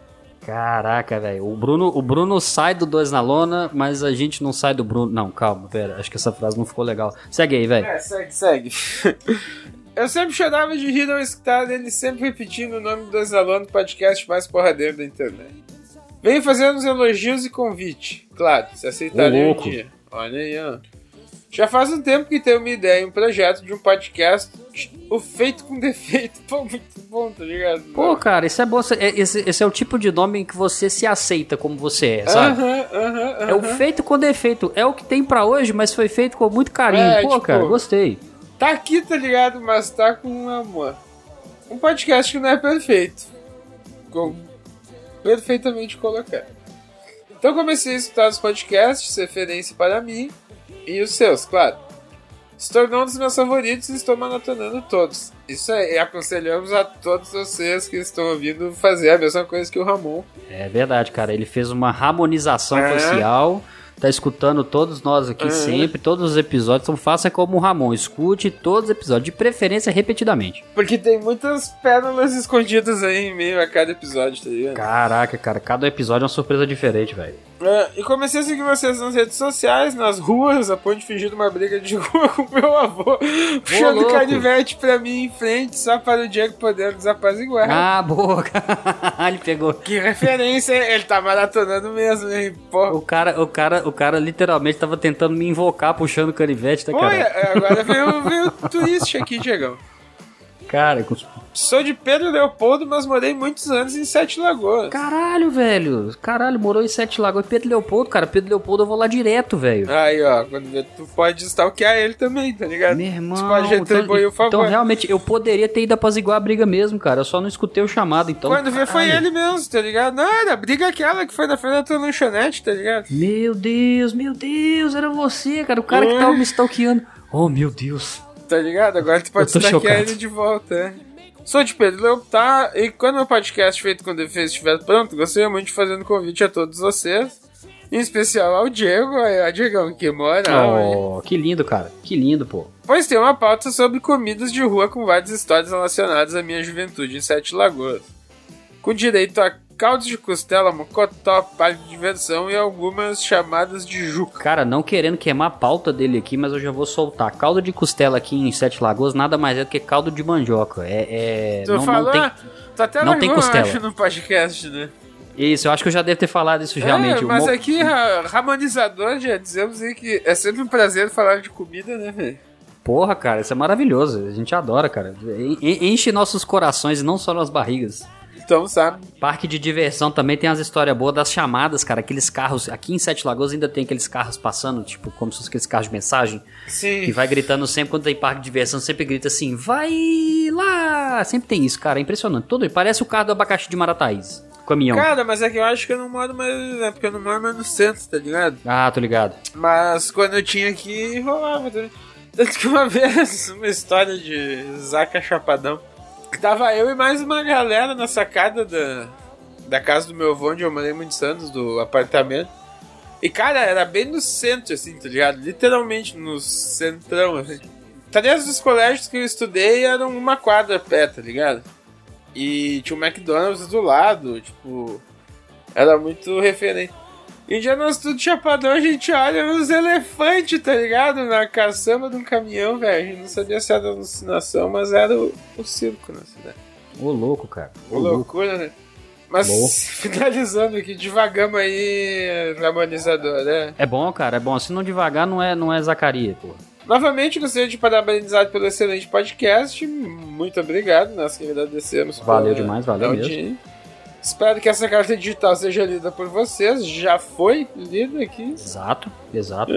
Caraca, velho. O Bruno, o Bruno sai do dois na lona, mas a gente não sai do Bruno. Não, calma, pera. Acho que essa frase não ficou legal. Segue aí, velho. É, segue, segue. Eu sempre chorava de rir ao escutar ele sempre repetindo o nome do Exalando podcast mais porradeiro da internet. Venho fazendo uns elogios e convite. Claro, se aceitarem um dia. Olha aí, ó. Já faz um tempo que tenho uma ideia, um projeto de um podcast, o feito com defeito. Pô, muito bom, tá ligado? Pô, cara, isso é bom. É- Esse, esse é o tipo de nome em que você se aceita como você é, sabe? Aham, aham, É o feito com defeito. É o que tem pra hoje, mas foi feito com muito carinho. É, Pô, tipo, cara, gostei. Tá aqui, tá ligado? Mas tá com amor. Um podcast que não é perfeito. Com perfeitamente colocado. Então comecei a escutar os podcasts, referência para mim e os seus, claro. se tornou um dos meus favoritos e estou maratonando todos. Isso aí, aconselhamos a todos vocês que estão ouvindo fazer a mesma coisa que o Ramon. É verdade, cara. Ele fez uma harmonização É. facial. Tá escutando todos nós aqui É. sempre, todos os episódios. Então faça como o Ramon, escute todos os episódios, de preferência repetidamente. Porque tem muitas pérolas escondidas aí em meio a cada episódio, tá ligado? Caraca, cara, cada episódio é uma surpresa diferente, velho. É, e comecei a seguir vocês nas redes sociais, nas ruas, a ponto de fingir uma briga de rua com meu avô, puxando louco. canivete pra mim em frente, só para o Diego poder desapaziguar. Ah, boa, ele pegou. Que referência, hein? ele tá maratonando mesmo, hein? Porra. O cara, o cara, o cara literalmente tava tentando me invocar puxando canivete, tá, Olha, cara? agora veio, veio turista aqui, Diegão. Cara, com- Sou de Pedro Leopoldo, mas morei muitos anos em Sete Lagoas. caralho, velho. Caralho, morou em Sete Lagoas. Pedro Leopoldo, cara, Pedro Leopoldo eu vou lá direto, velho. Aí, ó, tu pode stalkear ele também, tá ligado? Meu irmão, Tu pode retribuir o favor. então realmente eu poderia ter ido apaziguar a briga mesmo, cara. Eu só não escutei o chamado, então. Quando vê, foi ele mesmo, tá ligado? Não, era a briga aquela que foi na frente da tua lanchonete, tá ligado? Meu Deus, meu Deus, era você, cara. O cara que É. tava me stalkeando. Oh, meu Deus. Tá ligado? Agora tu pode chocado. ele de volta, é. Sou de Pedro tá? E quando o podcast feito com defesa estiver pronto, gostaria muito de fazer um convite a todos vocês. Em especial ao Diego, aí, ó, Diegão, que hein? Oh, que lindo, cara. Que lindo, pô. Pois tem uma pauta sobre comidas de rua com várias histórias relacionadas à minha juventude em Sete Lagoas. Com direito a caldos de costela, mocotó, parque de diversão e algumas chamadas de juca. Cara, não querendo queimar a pauta dele aqui, mas eu já vou soltar. Caldo de costela aqui em Sete Lagoas nada mais é do que caldo de mandioca. É. é Tu não, falou? não tem. Tu até não tem costela. acho, no podcast, né? Isso, eu acho que eu já devo ter falado isso realmente. É, O mas mo- aqui, Ramonizador, já dizemos aí que é sempre um prazer falar de comida, né, velho? Porra, cara, isso é maravilhoso. A gente adora, cara. En- en- Enche nossos corações e não só nas barrigas. Então, sabe? Parque de diversão também tem as histórias boas das chamadas, cara. Aqueles carros. Aqui em Sete Lagoas ainda tem aqueles carros passando, tipo, como se fossem aqueles carros de mensagem. Sim. Que vai gritando sempre quando tem parque de diversão, sempre grita assim, vai lá! Sempre tem isso, cara. É impressionante. Todo, parece o carro do abacaxi de Marataízes. Caminhão. Cara, mas é que eu acho que eu não moro mais. É porque eu não moro mais no centro, tá ligado? Ah, tô ligado. Mas quando eu tinha aqui, rolava também. Tanto que uma vez, uma história de Zaca Chapadão. Tava eu e mais uma galera na sacada da, da casa do meu avô, onde eu morei muitos anos, do apartamento. E, cara, era bem no centro, assim, tá ligado? Literalmente no centrão, assim. Três dos colégios que eu estudei eram uma quadra pé, tá ligado? E tinha um McDonald's do lado, tipo... Era muito referente. E dia nós tudo chapadão, a gente olha uns elefantes, tá ligado? Na caçamba de um caminhão, velho. A gente não sabia se era alucinação, mas era o, o circo na cidade. Ô, louco, cara. Ô, loucura, né? Mas finalizando aqui, devagamos aí, harmonizador, né? É bom, cara, é bom. Se não devagar, não é, não é Zacaria, pô. Novamente, gostaria de parabenizar pelo excelente podcast. Muito obrigado, nós que agradecemos. Valeu pela demais, valeu mesmo. Espero que essa carta digital seja lida por vocês. Já foi lida aqui. Exato, exato.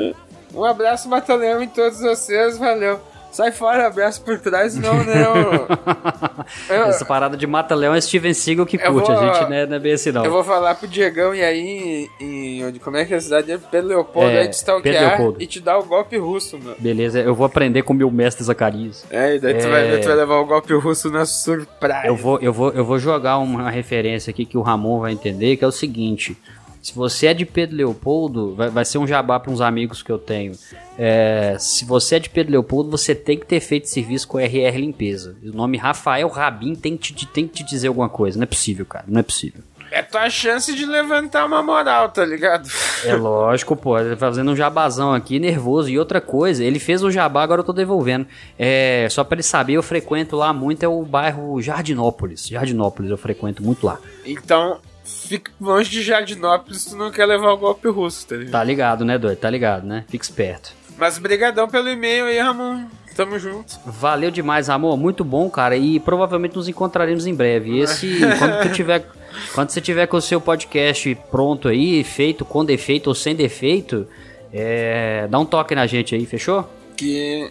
Um abraço, Mataleão, em todos vocês. Valeu. Sai fora, abraço por trás, não, né? Eu, Essa parada de Mata-Leão é Steven Seagal que curte, vou- a gente não é, não é bem assim, não. eu vou falar pro Diegão e aí, em, como é que é a cidade dele? Pedro Leopoldo, É, aí te Pedro stalkear Leopoldo. e te dar o golpe russo, mano. Beleza, eu vou aprender com o meu mestre Zacarias. É, e daí tu, É. vai, tu vai levar o golpe russo na surpresa. Eu vou, eu, vou, eu vou jogar uma referência aqui que o Ramon vai entender, que é o seguinte. Se você é de Pedro Leopoldo, vai, vai ser um jabá para uns amigos que eu tenho. É, se você é de Pedro Leopoldo, você tem que ter feito serviço com RR Limpeza. O nome Rafael Rabin tem que, te, tem que te dizer alguma coisa. Não é possível, cara. Não é possível. É tua chance de levantar uma moral, tá ligado? É lógico, pô. Ele tá Fazendo um jabazão aqui, nervoso. E outra coisa, ele fez o jabá, agora eu tô devolvendo. É, só pra ele saber, eu frequento lá muito, é o bairro Jardinópolis. Jardinópolis, eu frequento muito lá. Então, fica longe de Jardinópolis se tu não quer levar o golpe russo, tá ligado? Tá ligado, né, doido? Tá ligado, né? Fica esperto. Mas brigadão pelo e-mail aí, Ramon. Tamo junto. Valeu demais, amor. Muito bom, cara. E provavelmente nos encontraremos em breve. Esse, quando tu tiver, quando você tiver com o seu podcast pronto aí, feito com defeito ou sem defeito, é, dá um toque na gente aí, fechou? Que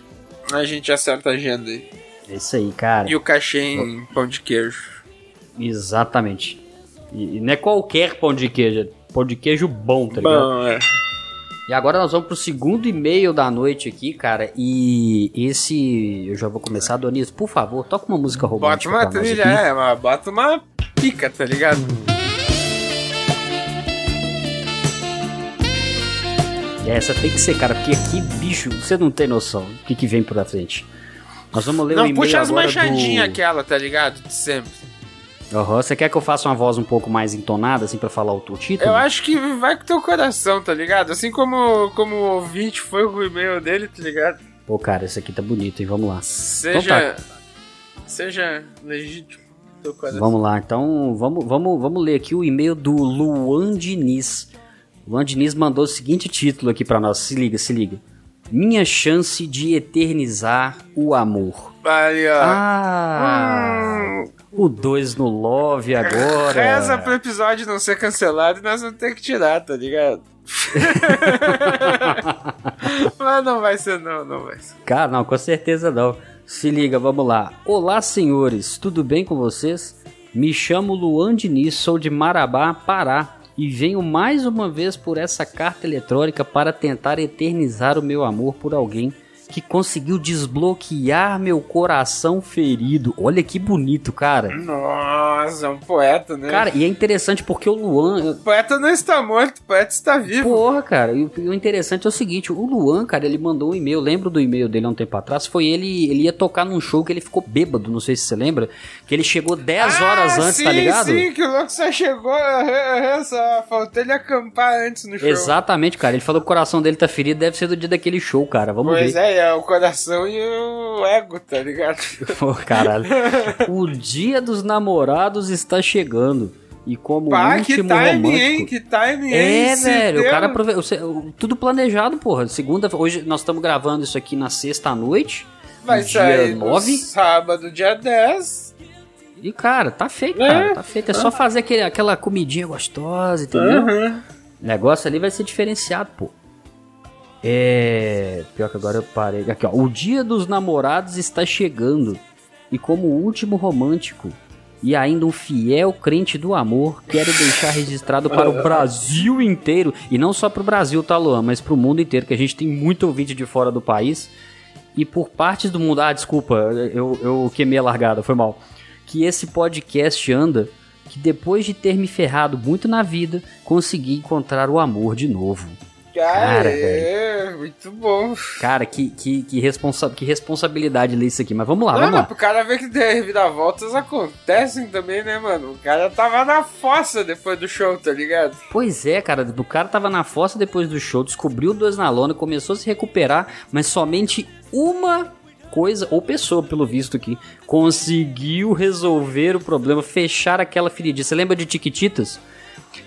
a gente acerta a agenda aí. É isso aí, cara. E o cachê em pão de queijo. Exatamente. E, e não é qualquer pão de queijo, é pão de queijo bom, tá ligado? Bom, é. E agora nós vamos pro segundo e-mail da noite aqui, cara. E esse. Eu já vou começar, Doniz. Por favor, toca uma música Bota romântica. uma pra nós trilha, é, mas bota uma pica, tá ligado? E essa tem que ser, cara, porque aqui, bicho, você não tem noção do que, que vem pra frente. Nós vamos ler o Não, e-mail puxa as manchadinhas do... aquela, tá ligado? De sempre. Aham, Você quer que eu faça uma voz um pouco mais entonada, assim, pra falar o teu título? Eu acho que vai com teu coração, tá ligado? Assim como, como o ouvinte foi com o e-mail dele, tá ligado? Pô, cara, esse aqui tá bonito, hein? Vamos lá. Seja. Então tá. Seja legítimo. Teu coração. Vamos lá, então vamos, vamos, vamos ler aqui o e-mail do Luan Diniz. Luan Diniz mandou o seguinte título aqui pra nós. Se liga, se liga. Minha chance de eternizar o amor. Aí, ó. Ah! O 2 no Love agora. Reza pro episódio não ser cancelado e nós vamos ter que tirar, tá ligado? Mas não vai ser, não, não vai ser. Cara, não, com certeza não. Se liga, vamos lá. Olá, senhores, tudo bem com vocês? Me chamo Luan Diniz, sou de Marabá, Pará, e venho mais uma vez por essa carta eletrônica para tentar eternizar o meu amor por alguém que conseguiu desbloquear meu coração ferido. Olha que bonito, cara. Nossa, é um poeta, né? Cara, e é interessante porque o Luan. O poeta não está morto, o poeta está vivo. Porra, cara, e o interessante é o seguinte: o Luan, cara, ele mandou um e-mail. Lembro do e-mail dele há um tempo atrás? Foi ele, ele ia tocar num show que ele ficou bêbado, não sei se você lembra. Que ele chegou 10 horas antes, Ah, sim, tá ligado? Sim, que o louco só chegou, só faltou ele acampar antes no show. Exatamente, cara. Ele falou que o coração dele tá ferido, deve ser do dia daquele show, cara. Vamos Pois ver. é, é o coração e o ego, tá ligado? Pô, caralho. o dia dos namorados está chegando. E como Pá, que último time, romântico. hein? Que time, hein? É, velho, o cara aprove... tudo planejado, porra. Segunda, hoje nós estamos gravando isso aqui na sexta à noite. Vai sair no 9. sábado, dia 10. E, cara, tá feito, É. cara. Tá feito. É só fazer aquele, aquela comidinha gostosa, entendeu? Aham. O negócio ali vai ser diferenciado, pô. É. Pior que agora eu parei. Aqui, ó. O dia dos namorados está chegando. E como último romântico e ainda um fiel crente do amor, quero deixar registrado para o Brasil inteiro. E não só para o Brasil, tá, Luan? Mas para o mundo inteiro, que a gente tem muito ouvinte de fora do país. E por partes do mundo. Ah, desculpa, eu, eu queimei a largada, foi mal. Que esse podcast anda. Que depois de ter me ferrado muito na vida, consegui encontrar o amor de novo. Cara, é, muito bom. Cara, que, que, que, responsa que responsabilidade ler isso aqui. Mas vamos lá, Não, vamos mas lá. pro cara ver que reviravoltas acontecem também, né, mano? O cara tava na fossa depois do show, tá ligado? Pois é, cara, o cara tava na fossa depois do show, descobriu dois na lona, começou a se recuperar, mas somente uma coisa, ou pessoa, pelo visto aqui, conseguiu resolver o problema, fechar aquela feridinha. Você lembra de Tiquititas?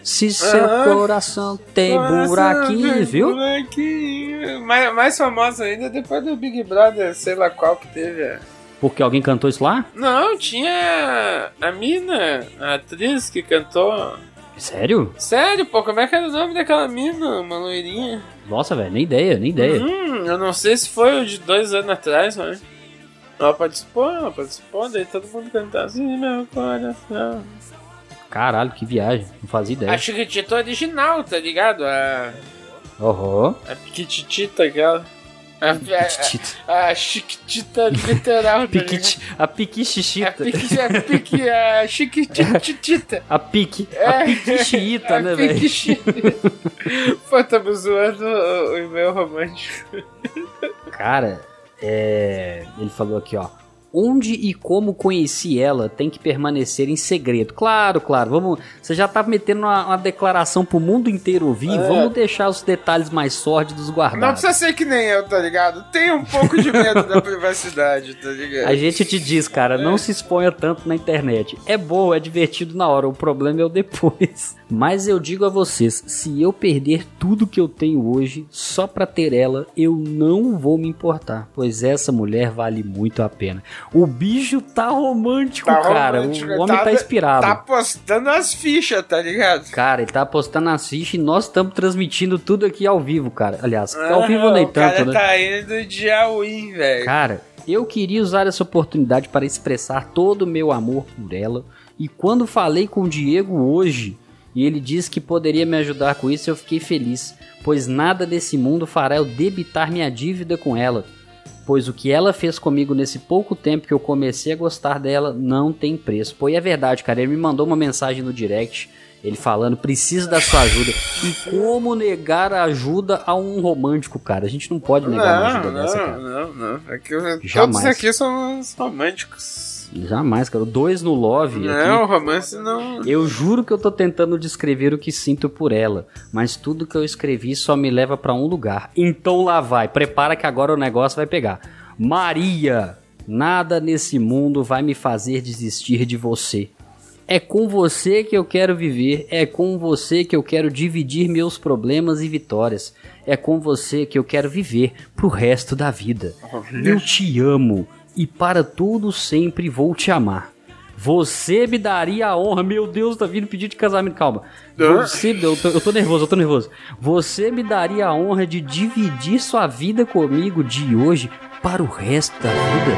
Se seu Aham. coração tem tem viu? Buraquinho. Mais, mais famosa ainda depois do Big Brother, sei lá qual que teve. é. Porque alguém cantou isso lá? Não, tinha a mina, a atriz que cantou. Sério? Sério, pô, como é que era o nome daquela mina, uma loirinha? Nossa, velho, nem ideia, nem ideia. Hum, eu não sei se foi o de dois anos atrás, mas. Ela participou, ela participou, daí todo mundo cantava assim, meu coração. Caralho, que viagem, não fazia ideia. A Chiquitita original, tá ligado? A, Aham. a Piquitita, aquela. A, Piquitita. a, a Chiquitita literal, tá ligado? a A piquichichita. pique, a pique, a Chiquitita. A pique. A piquichita, né, É, a velho? piquichita. Pô, tamo zoando o, o e-mail romântico. Cara, é. Ele falou aqui, ó. Onde e como conheci ela tem que permanecer em segredo. Claro, claro. Vamos. Você já tá metendo uma, uma declaração pro mundo inteiro ouvir. É. Vamos deixar os detalhes mais sórdidos Não guardados. precisa ser que nem eu, tá ligado? Tem um pouco de medo da privacidade, tá ligado? A gente te diz, cara, não se exponha tanto na internet. É bom, é divertido na hora, o problema é o depois. Mas eu digo a vocês, se eu perder tudo que eu tenho hoje só pra ter ela, eu não vou me importar, pois essa mulher vale muito a pena. O bicho tá romântico, Tá cara. romântico, o homem tá, inspirado. Tá postando as fichas, tá ligado? Cara, ele tá postando as fichas e nós estamos transmitindo tudo aqui ao vivo, cara. Aliás, ao vivo Ah, nem tanto, cara né? tá indo de all-in, velho. Cara, eu queria usar essa oportunidade para expressar todo o meu amor por ela. E quando falei com o Diego hoje e ele disse que poderia me ajudar com isso eu fiquei feliz, pois nada desse mundo fará eu debitar minha dívida com ela. Pois o que ela fez comigo nesse pouco tempo que eu comecei a gostar dela não tem preço. Pô, e é verdade, cara. Ele me mandou uma mensagem no direct ele falando, preciso da sua ajuda. E como negar a ajuda a um romântico, cara? A gente não pode negar uma ajuda não, dessa, cara. não, não. É que todos Jamais. aqui são os românticos. Jamais, cara. Dois no Love. Não, aqui, romance não. eu juro que eu tô tentando descrever o que sinto por ela, mas tudo que eu escrevi só me leva pra um lugar. Então lá vai, prepara que agora o negócio vai pegar. Maria, nada nesse mundo vai me fazer desistir de você. É com você que eu quero viver, é com você que eu quero dividir meus problemas e vitórias. É com você que eu quero viver pro resto da vida. Eu te amo e para tudo sempre vou te amar. Você me daria a honra, meu Deus, tá vindo pedido de casamento, calma. Você, eu tô, eu tô nervoso, eu tô nervoso. Você me daria a honra de dividir sua vida comigo de hoje para o resto da vida?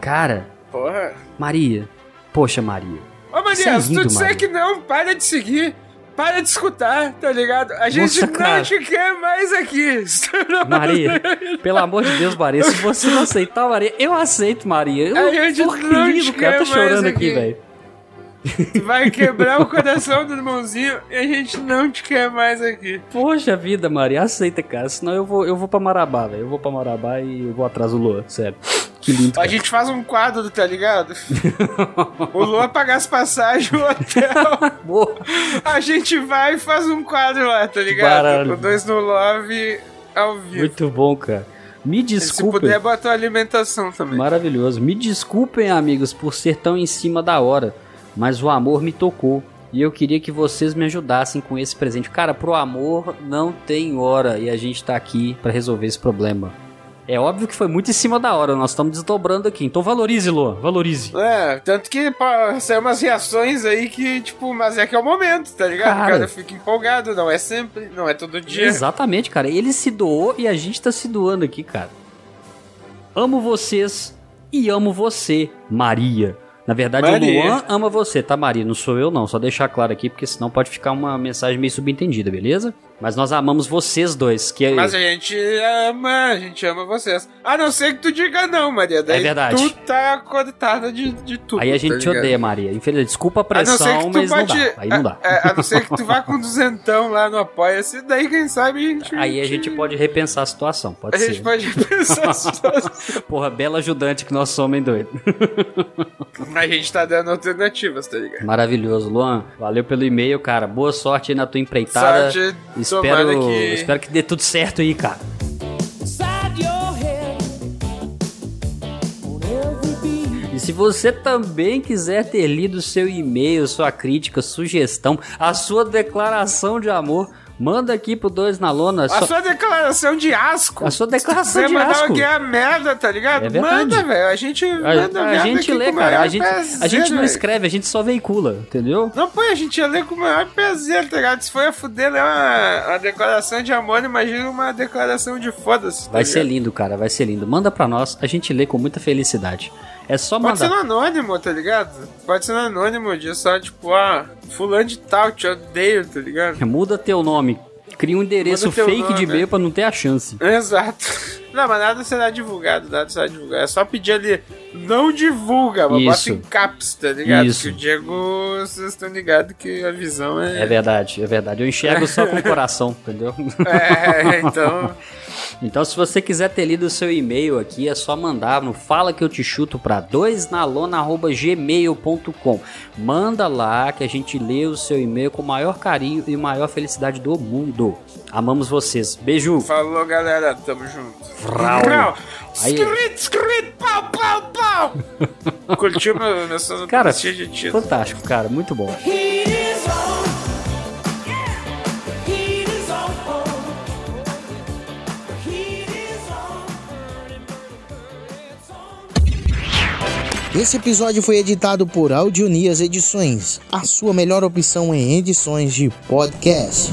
Cara, Porra. Maria, poxa Maria. Ô, Maria, é se tu disser Maria. que não, para de seguir. Para de escutar, tá ligado? A gente Nossa, não cara. te quer mais aqui. Maria, pelo amor de Deus, Maria, se você não aceitar, Maria, eu aceito, Maria. Eu, A gente Porra, que não te cara. Eu tô chorando aqui, aqui. velho. Tu vai quebrar o coração do irmãozinho e a gente não te quer mais aqui. Poxa vida, Maria, aceita, cara. Senão eu vou, eu vou pra Marabá, velho. Eu vou pra Marabá e eu vou atrás do Lua, sério. Que lindo. A Cara. gente faz um quadro, tá ligado? o Lua paga as passagens, o hotel. Boa. A gente vai e faz um quadro lá, tá ligado? Baralho. O dois no Love ao vivo. Muito bom, cara. Me Se desculpem. puder, bota a alimentação também. Maravilhoso. Me desculpem, amigos, por ser tão em cima da hora, mas o amor me tocou. E eu queria que vocês me ajudassem com esse presente. Cara, pro amor não tem hora e a gente tá aqui pra resolver esse problema. É óbvio que foi muito em cima da hora, nós estamos desdobrando aqui. Então valorize, Luan, valorize. É, tanto que pá, saiu umas reações aí que, tipo, mas é que é o momento, tá ligado? Cara. O cara fica empolgado, não é sempre, não é todo dia. Exatamente, cara. Ele se doou e a gente tá se doando aqui, cara. Amo vocês e amo você, Maria. Na verdade, Maria. o Luan ama você, tá, Maria? Não sou eu, não. Só deixar claro aqui, porque senão pode ficar uma mensagem meio subentendida, beleza? Mas nós amamos vocês dois, que é... Mas a gente ama, a gente ama vocês. A não ser que tu diga não, Maria. Daí É verdade. tu tá cortada de, de tudo. Aí a gente tá te ligado? odeia, Maria. Infelizmente, desculpa a A pressão, tu mas não dá. Aí não dá. É, a não ser que tu vá com duzentão lá no Apoia-se, daí quem sabe a gente. Aí a gente pode repensar a situação, pode A ser. gente pode pensar a situação. Porra, bela ajudante que nós somos, hein, doido. A gente tá dando alternativas, tá ligado? Maravilhoso, Luan. Valeu pelo e-mail, cara. Boa sorte aí na tua empreitada. Sorte, espero, tomara que- espero que dê tudo certo aí, cara. E se você também quiser ter lido seu e-mail, sua crítica, sugestão, a sua declaração de amor, manda aqui pro Dois na Lona. A Só- sua declaração de asco. A sua declaração de quiser mandar asco. alguém a merda, tá ligado? É. Manda, velho. A gente A, manda a merda gente lê, cara. A gente, a gente não escreve, a gente só veicula, entendeu? Não, pô, a gente ia ler com o maior prazer, tá ligado? Se for a fuder, ler uma, uma declaração de amor, imagina uma declaração de foda-se. tá Vai ser lindo, cara, vai ser lindo. Manda pra nós, a gente lê com muita felicidade. É só Pode ser mandar. no anônimo, tá ligado? Pode ser no anônimo, de só tipo, ah, fulano de tal, te odeio, tá ligado? Muda teu nome. Cria um endereço fake de nome, e-mail é. pra não ter a chance. Exato. Não, mas nada será divulgado, nada será divulgado. É só pedir ali, não divulga, mas bota Isso. em caps, tá ligado? Isso. Que o Diego, vocês estão ligados que a visão é. É verdade, é verdade. Eu enxergo só com o coração, entendeu? É, então. Então, se você quiser ter lido o seu e-mail aqui, é só mandar no Fala Que Eu Te Chuto para doisnalona.gmail.com. Manda lá que a gente lê o seu e-mail com o maior carinho e maior felicidade do mundo. Amamos vocês. Beijo. Falou, galera. Tamo junto. Vrau. Aí. Skrit, skrit, pau, pau, pau. Curtiu meu, meu Cara, fantástico, cara. Muito bom. Esse episódio foi editado por Audionias Edições, a sua melhor opção em edições de podcast.